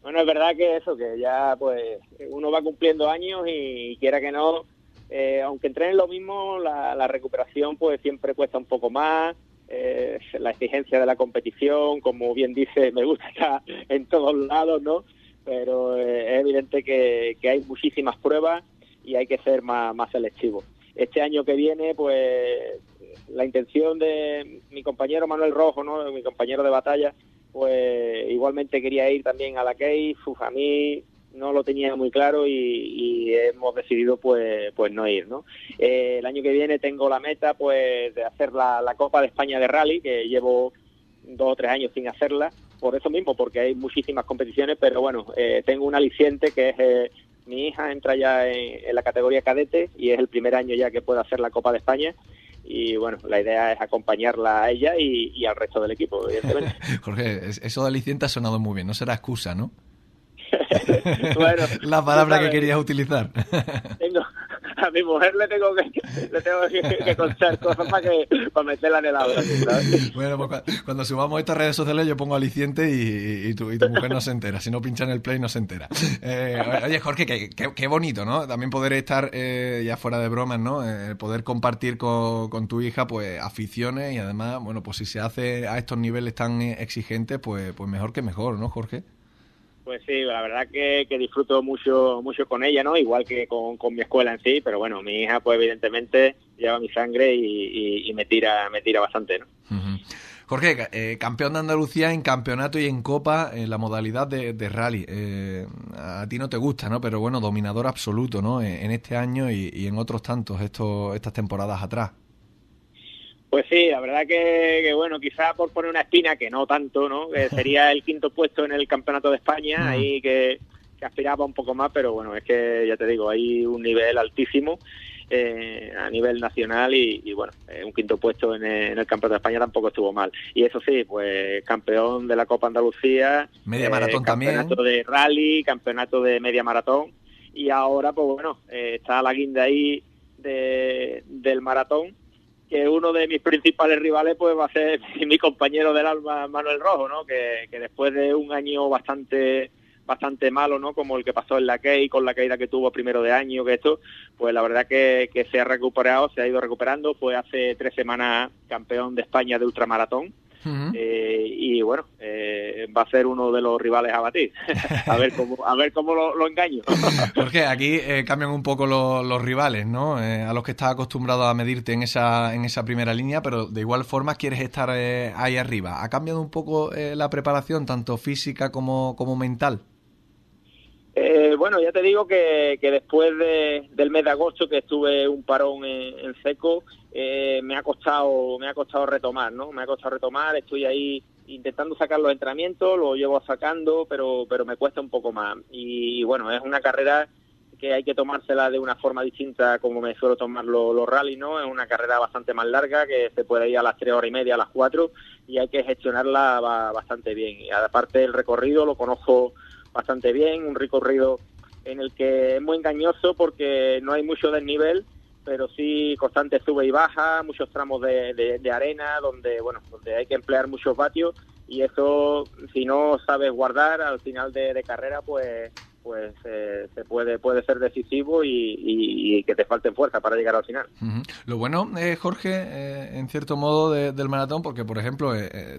Bueno, es verdad que eso, que ya pues uno va cumpliendo años y, quiera que no, eh, aunque entrenen lo mismo, la, recuperación pues siempre cuesta un poco más, eh, la exigencia de la competición, como bien dice, me gusta estar en todos lados, ¿no? Pero eh, es evidente que, hay muchísimas pruebas y hay que ser más, más selectivo. Este año que viene, pues la intención de mi compañero Manuel Rojo, ¿no? mi compañero de batalla, pues igualmente quería ir también a la Cave. a mí no lo tenía muy claro y, hemos decidido pues pues no ir no eh, el año que viene tengo la meta pues de hacer la, Copa de España de rally que llevo dos o tres años sin hacerla por eso mismo porque hay muchísimas competiciones pero bueno eh, tengo un aliciente que es eh, mi hija entra ya en, la categoría cadete y es el primer año ya que puede hacer la Copa de España y bueno, la idea es acompañarla a ella y, y al resto del equipo, evidentemente. [LAUGHS] Jorge, eso de aliciente ha sonado muy bien, no será excusa, ¿no? [LAUGHS] bueno, [LAUGHS] la palabra que querías utilizar. Tengo, [LAUGHS] a mi mujer le tengo que, le tengo que, contar cosas para, que, para meterla en el aula. Bueno, pues cuando subamos estas redes sociales yo pongo aliciente y, y, tu, y tu mujer no se entera. Si no pincha en el play no se entera. Eh, oye, Jorge, qué, bonito, ¿no? También poder estar, eh, ya fuera de bromas, ¿no? Eh, poder compartir con, con, tu hija, pues, aficiones y además, bueno, pues si se hace a estos niveles tan exigentes, pues, pues mejor que mejor, ¿no, Jorge? Pues sí, la verdad que, disfruto mucho mucho con ella, ¿no? Igual que con, mi escuela en sí, pero bueno, mi hija pues evidentemente lleva mi sangre y, me tira me tira bastante, ¿no? Jorge, eh, campeón de Andalucía en campeonato y en copa en la modalidad de, rally. Eh, a ti no te gusta, ¿no? Pero bueno, dominador absoluto, ¿no? En, este año y, y, en otros tantos estos, estas temporadas atrás. Pues sí, la verdad que, bueno, quizá por poner una espina, que no tanto, ¿no? Que [LAUGHS] sería el quinto puesto en el Campeonato de España, mm. ahí que, aspiraba un poco más, pero bueno, es que ya te digo, hay un nivel altísimo eh, a nivel nacional y, bueno, eh, un quinto puesto en el, Campeonato de España tampoco estuvo mal. Y eso sí, pues campeón de la Copa Andalucía, media eh, maratón campeonato de rally, campeonato de media maratón y ahora, pues bueno, está la guinda ahí de, del maratón que uno de mis principales rivales pues va a ser [LAUGHS] mi compañero del alma Manuel Rojo, ¿no? Que, después de un año bastante bastante malo, ¿no? Como el que pasó en la Key, con la caída que tuvo primero de año, que esto, pues la verdad que, que se ha recuperado, se ha ido recuperando, fue hace tres semanas campeón de España de ultramaratón, eh, y bueno, eh, va a ser uno de los rivales a batir. [LAUGHS] a ver cómo, a ver cómo lo, engaño. [LAUGHS] Porque aquí eh, cambian un poco los rivales, ¿no? a los que estás acostumbrado a medirte en esa, en esa primera línea, pero de igual forma quieres estar ahí arriba. ¿Ha cambiado un poco la preparación, tanto física como, como mental? bueno, ya te digo que, después del mes de agosto, que estuve un parón en seco, eh, me ha costado me ha costado retomar no me ha costado retomar estoy ahí intentando sacar los entrenamientos lo llevo sacando pero pero me cuesta un poco más. Y, bueno es una carrera que hay que tomársela de una forma distinta como me suelo tomar los, rally no es una carrera bastante más larga que se puede ir a las tres horas y media a las cuatro y hay que gestionarla bastante bien. Y aparte el recorrido lo conozco bastante bien un recorrido en el que es muy engañoso porque no hay mucho desnivel pero sí constante sube y baja, muchos tramos de, de, arena donde bueno donde hay que emplear muchos vatios y eso si no sabes guardar al final de carrera pues pues eh, se puede puede ser decisivo y, que te falten fuerza para llegar al final. Lo bueno, eh, Jorge, eh, en cierto modo del maratón, porque por ejemplo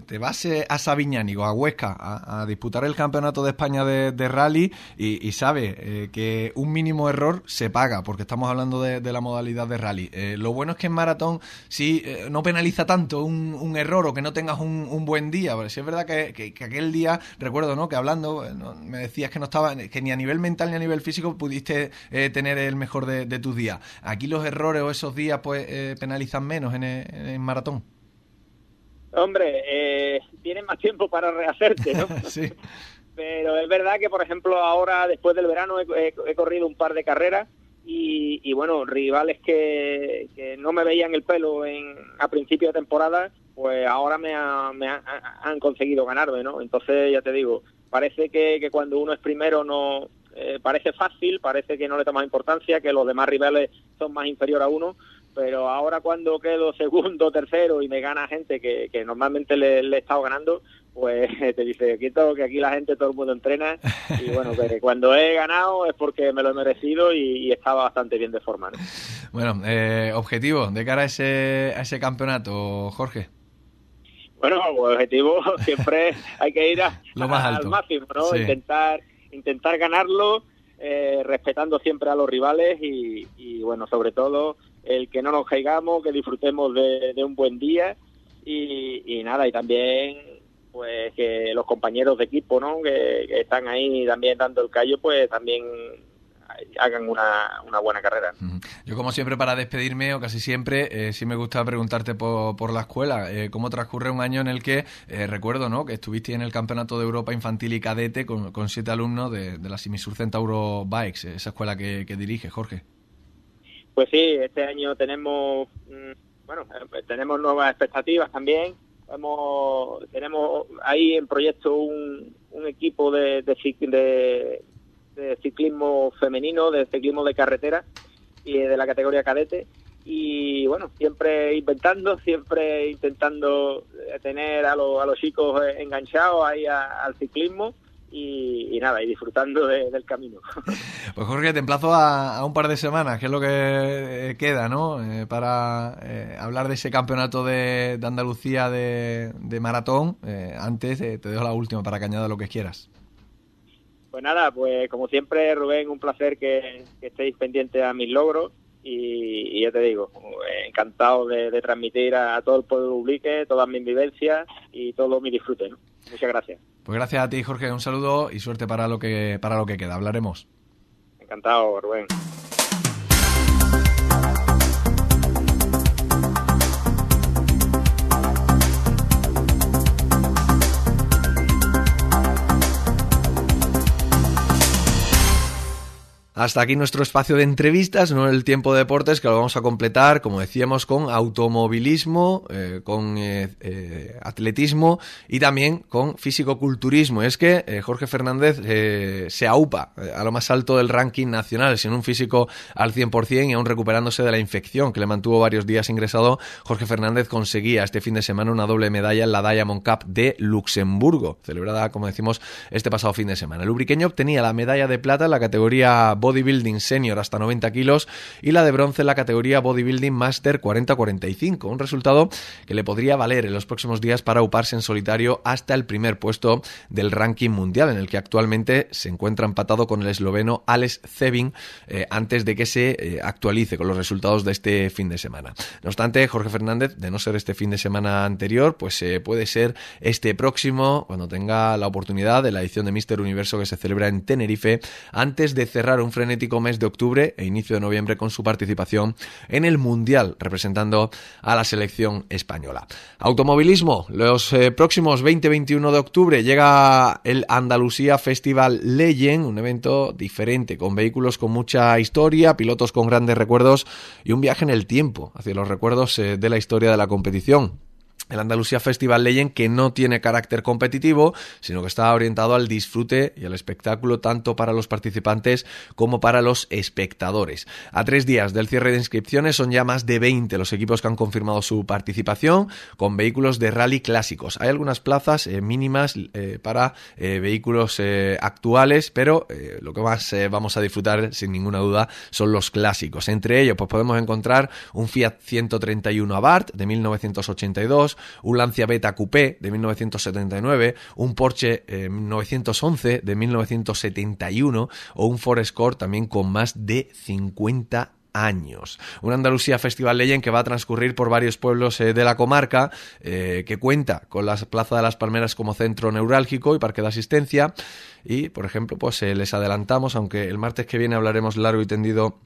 te vas a Sabiñánigo, a Huesca, a, disputar el campeonato de España de, rally y, y sabes que un mínimo error se paga, porque estamos hablando de, la modalidad de rally. lo bueno es que en maratón sí no penaliza tanto un, error o que no tengas un, buen día, si es verdad que, aquel día, recuerdo, ¿no? Que hablando, me decías que no estaba, que ni a nivel mental ni a nivel físico pudiste eh, tener el mejor de, tus días. Aquí los errores o esos días pues eh, penalizan menos en, en, maratón. Hombre, eh, tienes más tiempo para rehacerte, ¿no? [LAUGHS] sí. Pero es verdad que, por ejemplo, ahora después del verano he, corrido un par de carreras y, bueno, rivales que, no me veían el pelo en, a principio de temporada, pues ahora me, me han conseguido ganarme, ¿no? Entonces, ya te digo, parece que, cuando uno es primero no eh, parece fácil, parece que no le toma importancia, que los demás rivales son más inferior a uno, pero ahora cuando quedo [LAUGHS] segundo, tercero y me gana gente que, normalmente le, he estado ganando, pues [LAUGHS] te dice, quito que aquí la gente, todo el mundo entrena y bueno, que [LAUGHS] cuando he ganado es porque me lo he merecido y, estaba bastante bien de forma. Bueno, eh, objetivo de cara a ese, a ese campeonato, Jorge. Bueno, el objetivo [LAUGHS] siempre hay que ir a, Lo más al máximo, ¿no? Intentar, intentar ganarlo, eh, respetando siempre a los rivales y, bueno, sobre todo el que no nos caigamos, que disfrutemos de, un buen día y, nada, y también pues que los compañeros de equipo, ¿no? Que, están ahí también dando el callo, pues también hagan una, una buena carrera. Yo como siempre para despedirme o casi siempre eh, sí me gusta preguntarte por, por la escuela, eh, cómo transcurre un año en el que eh, recuerdo ¿no? que estuviste en el Campeonato de Europa Infantil y Cadete con, con siete alumnos de, de la Simisur Centauro Bikes, esa escuela que, que dirige, Jorge. Pues sí, este año tenemos, mm, bueno, eh, tenemos nuevas expectativas también. Hemos, tenemos ahí en proyecto un, un equipo de, de, de, ciclismo femenino, de ciclismo de carretera y de la categoría cadete. Y bueno, siempre inventando, siempre intentando tener a, los a los chicos enganchados ahí al ciclismo y, nada, y disfrutando del camino. [LAUGHS] Pues Jorge, te emplazo a, un par de semanas, que es lo que eh, queda, ¿no? Eh, para eh, hablar de ese campeonato de, Andalucía de, maratón. antes te dejo la última para que añada lo que quieras. Pues nada, pues como siempre, Rubén, un placer que, estéis pendientes a mis logros y, ya te digo, encantado de, transmitir a, todo el pueblo Ublique todas mis vivencias y todo mi disfrute. ¿no? Muchas gracias. Pues gracias a ti, Jorge, un saludo y suerte para lo que, para lo que queda. Hablaremos. Encantado, Rubén. Hasta aquí nuestro espacio de entrevistas, no el tiempo de deportes, que lo vamos a completar, como decíamos, con automovilismo, eh, con eh, eh, atletismo y también con físico-culturismo. Es que Jorge Fernández se aupa a lo más alto del ranking nacional, sin un físico al 100% y aún recuperándose de la infección que le mantuvo varios días ingresado, Jorge Fernández conseguía este fin de semana una doble medalla en la Diamond Cup de Luxemburgo, celebrada, como decimos, este pasado fin de semana. El ubriqueño obtenía la medalla de plata en la categoría Bodybuilding Senior hasta 90 kilos y la de bronce en la categoría Bodybuilding Master 40-45. Un resultado que le podría valer en los próximos días para uparse en solitario hasta el primer puesto del ranking mundial, en el que actualmente se encuentra empatado con el esloveno Alex Zevin eh, antes de que se eh, actualice con los resultados de este fin de semana. No obstante, Jorge Fernández, de no ser este fin de semana anterior, pues eh, puede ser este próximo, cuando tenga la oportunidad de la edición de Mister Universo que se celebra en Tenerife, antes de cerrar un frenético mes de octubre e inicio de noviembre con su participación en el Mundial, representando a la selección española. Automovilismo, los eh, próximos 20-21 de octubre llega el Andalucía Festival Legend, un evento diferente, con vehículos con mucha historia, pilotos con grandes recuerdos y un viaje en el tiempo hacia los recuerdos eh, de la historia de la competición el Andalucía Festival Legend que no tiene carácter competitivo, sino que está orientado al disfrute y al espectáculo tanto para los participantes como para los espectadores. A tres días del cierre de inscripciones son ya más de 20 los equipos que han confirmado su participación con vehículos de rally clásicos. Hay algunas plazas eh, mínimas eh, para eh, vehículos actuales, pero lo que más vamos a disfrutar sin ninguna duda son los clásicos. Entre ellos pues podemos encontrar un Fiat 131 Abarth de 1982, un Lancia Beta Coupé de 1979, un Porsche 911 eh, de 1971 o un Ford Escort también con más de 50 años. Un Andalucía Festival Legend que va a transcurrir por varios pueblos eh, de la comarca, eh, que cuenta con la Plaza de las Palmeras como centro neurálgico y parque de asistencia. Y, por ejemplo, pues les adelantamos, aunque el martes que viene hablaremos largo y tendido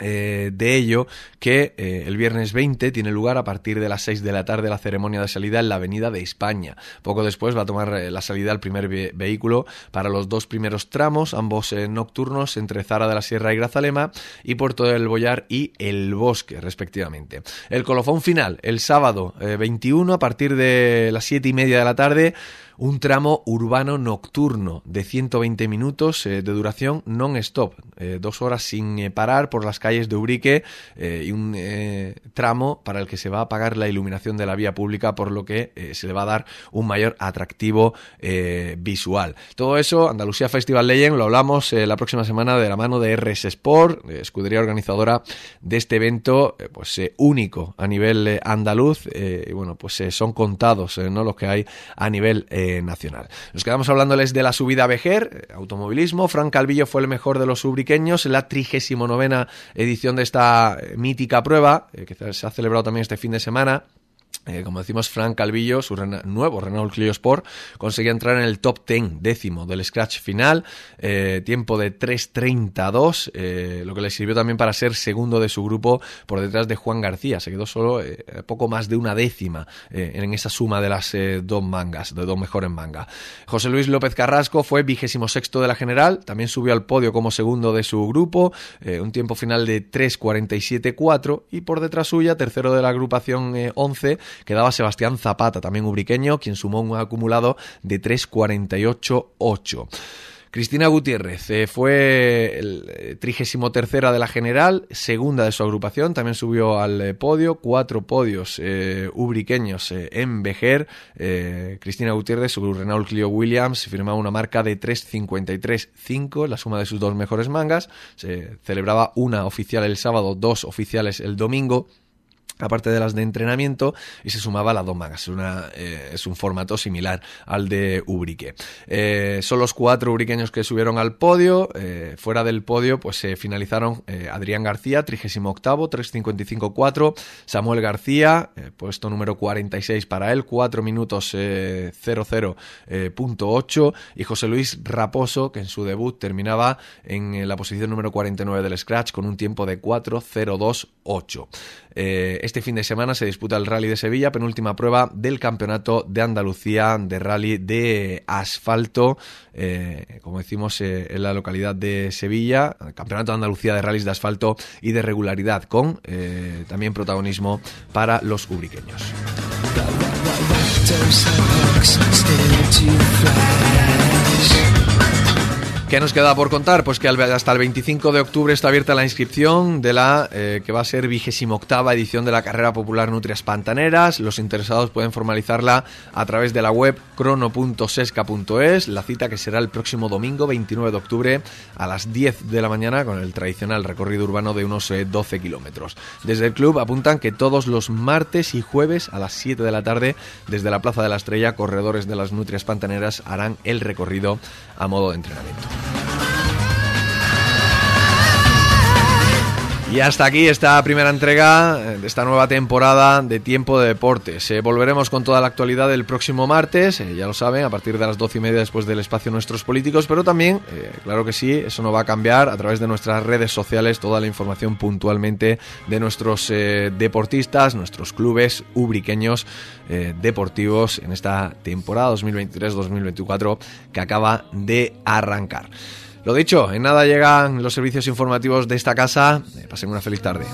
eh, de ello que eh, el viernes 20 tiene lugar a partir de las 6 de la tarde la ceremonia de salida en la Avenida de España. Poco después va a tomar eh, la salida el primer vehículo para los dos primeros tramos, ambos nocturnos entre Zara de la Sierra y Grazalema y Puerto del Boyar y El Bosque, respectivamente. El colofón final, el sábado 21 a partir de las 7 y media de la tarde un tramo urbano nocturno de 120 minutos de duración non-stop, dos horas sin parar por las calles de Ubrique eh, y un eh, tramo para el que se va a pagar la iluminación de la vía pública, por lo que eh, se le va a dar un mayor atractivo visual. Todo eso, Andalucía Festival Legend, lo hablamos la próxima semana de la mano de RS Sport, escudería organizadora de este evento, pues único a nivel andaluz, y bueno, pues son contados ¿no? los que hay a nivel nacional. Nos quedamos hablándoles de la subida a Vejer, automovilismo. Fran Calvillo fue el mejor de los ubriqueños la 39 edición de esta mítica prueba, que se ha celebrado también este fin de semana. Eh, como decimos, Frank Calvillo, su nuevo Renault Clio Sport, conseguía entrar en el top 10 décimo del scratch final, eh, tiempo de 3.32, eh, lo que le sirvió también para ser segundo de su grupo por detrás de Juan García. Se quedó solo poco más de una décima en esa suma de las dos mangas, de dos mejores mangas. José Luis López Carrasco fue vigésimo sexto de la general, también subió al podio como segundo de su grupo, un tiempo final de 3.47.4 y por detrás suya, tercero de la agrupación 11, quedaba Sebastián Zapata, también ubriqueño, quien sumó un acumulado de 3.48.8. Cristina Gutiérrez eh, fue el eh, tercera de la general, segunda de su agrupación, también subió al eh, podio, cuatro podios ubriqueños en Vejer. Cristina Gutiérrez, su Renault Clio Williams, firmaba una marca de 3.53.5, la suma de sus dos mejores mangas. Se celebraba una oficial el sábado, dos oficiales el domingo aparte de las de entrenamiento, y se sumaba la dos mangas. Una, eh, es un formato similar al de Ubrique. Eh, son los cuatro ubriqueños que subieron al podio. Eh, fuera del podio, pues se finalizaron Adrián García, 38 355-4. Samuel García, puesto número 46 para él, 4 minutos 00.8. y José Luis Raposo, que en su debut terminaba en la posición número 49 del Scratch con un tiempo de 4.02.8. Eh, este fin de semana se disputa el Rally de Sevilla, penúltima prueba del Campeonato de Andalucía de Rally de Asfalto, eh, como decimos, eh, en la localidad de Sevilla, Campeonato de Andalucía de Rallys de Asfalto y de Regularidad, con también protagonismo para los ubriqueños. ¿Qué nos queda por contar? Pues que hasta el 25 de octubre está abierta la inscripción de la eh, que va a ser vigésima octava edición de la carrera popular Nutrias Pantaneras. Los interesados pueden formalizarla a través de la web crono.sesca.es. La cita que será el próximo domingo 29 de octubre a las 10 de la mañana con el tradicional recorrido urbano de unos 12 eh, kilómetros. Desde el club apuntan que todos los martes y jueves a las 7 de la tarde desde la Plaza de la Estrella corredores de las Nutrias Pantaneras harán el recorrido a modo de entrenamiento. Bye. Y hasta aquí esta primera entrega de esta nueva temporada de Tiempo de Deportes. Eh, volveremos con toda la actualidad el próximo martes, eh, ya lo saben, a partir de las doce y media después del espacio Nuestros Políticos, pero también, eh, claro que sí, eso no va a cambiar a través de nuestras redes sociales, toda la información puntualmente de nuestros deportistas, nuestros clubes ubriqueños deportivos en esta temporada 2023-2024 que acaba de arrancar. Lo dicho, en nada llegan los servicios informativos de esta casa. Eh, pasen una feliz tarde.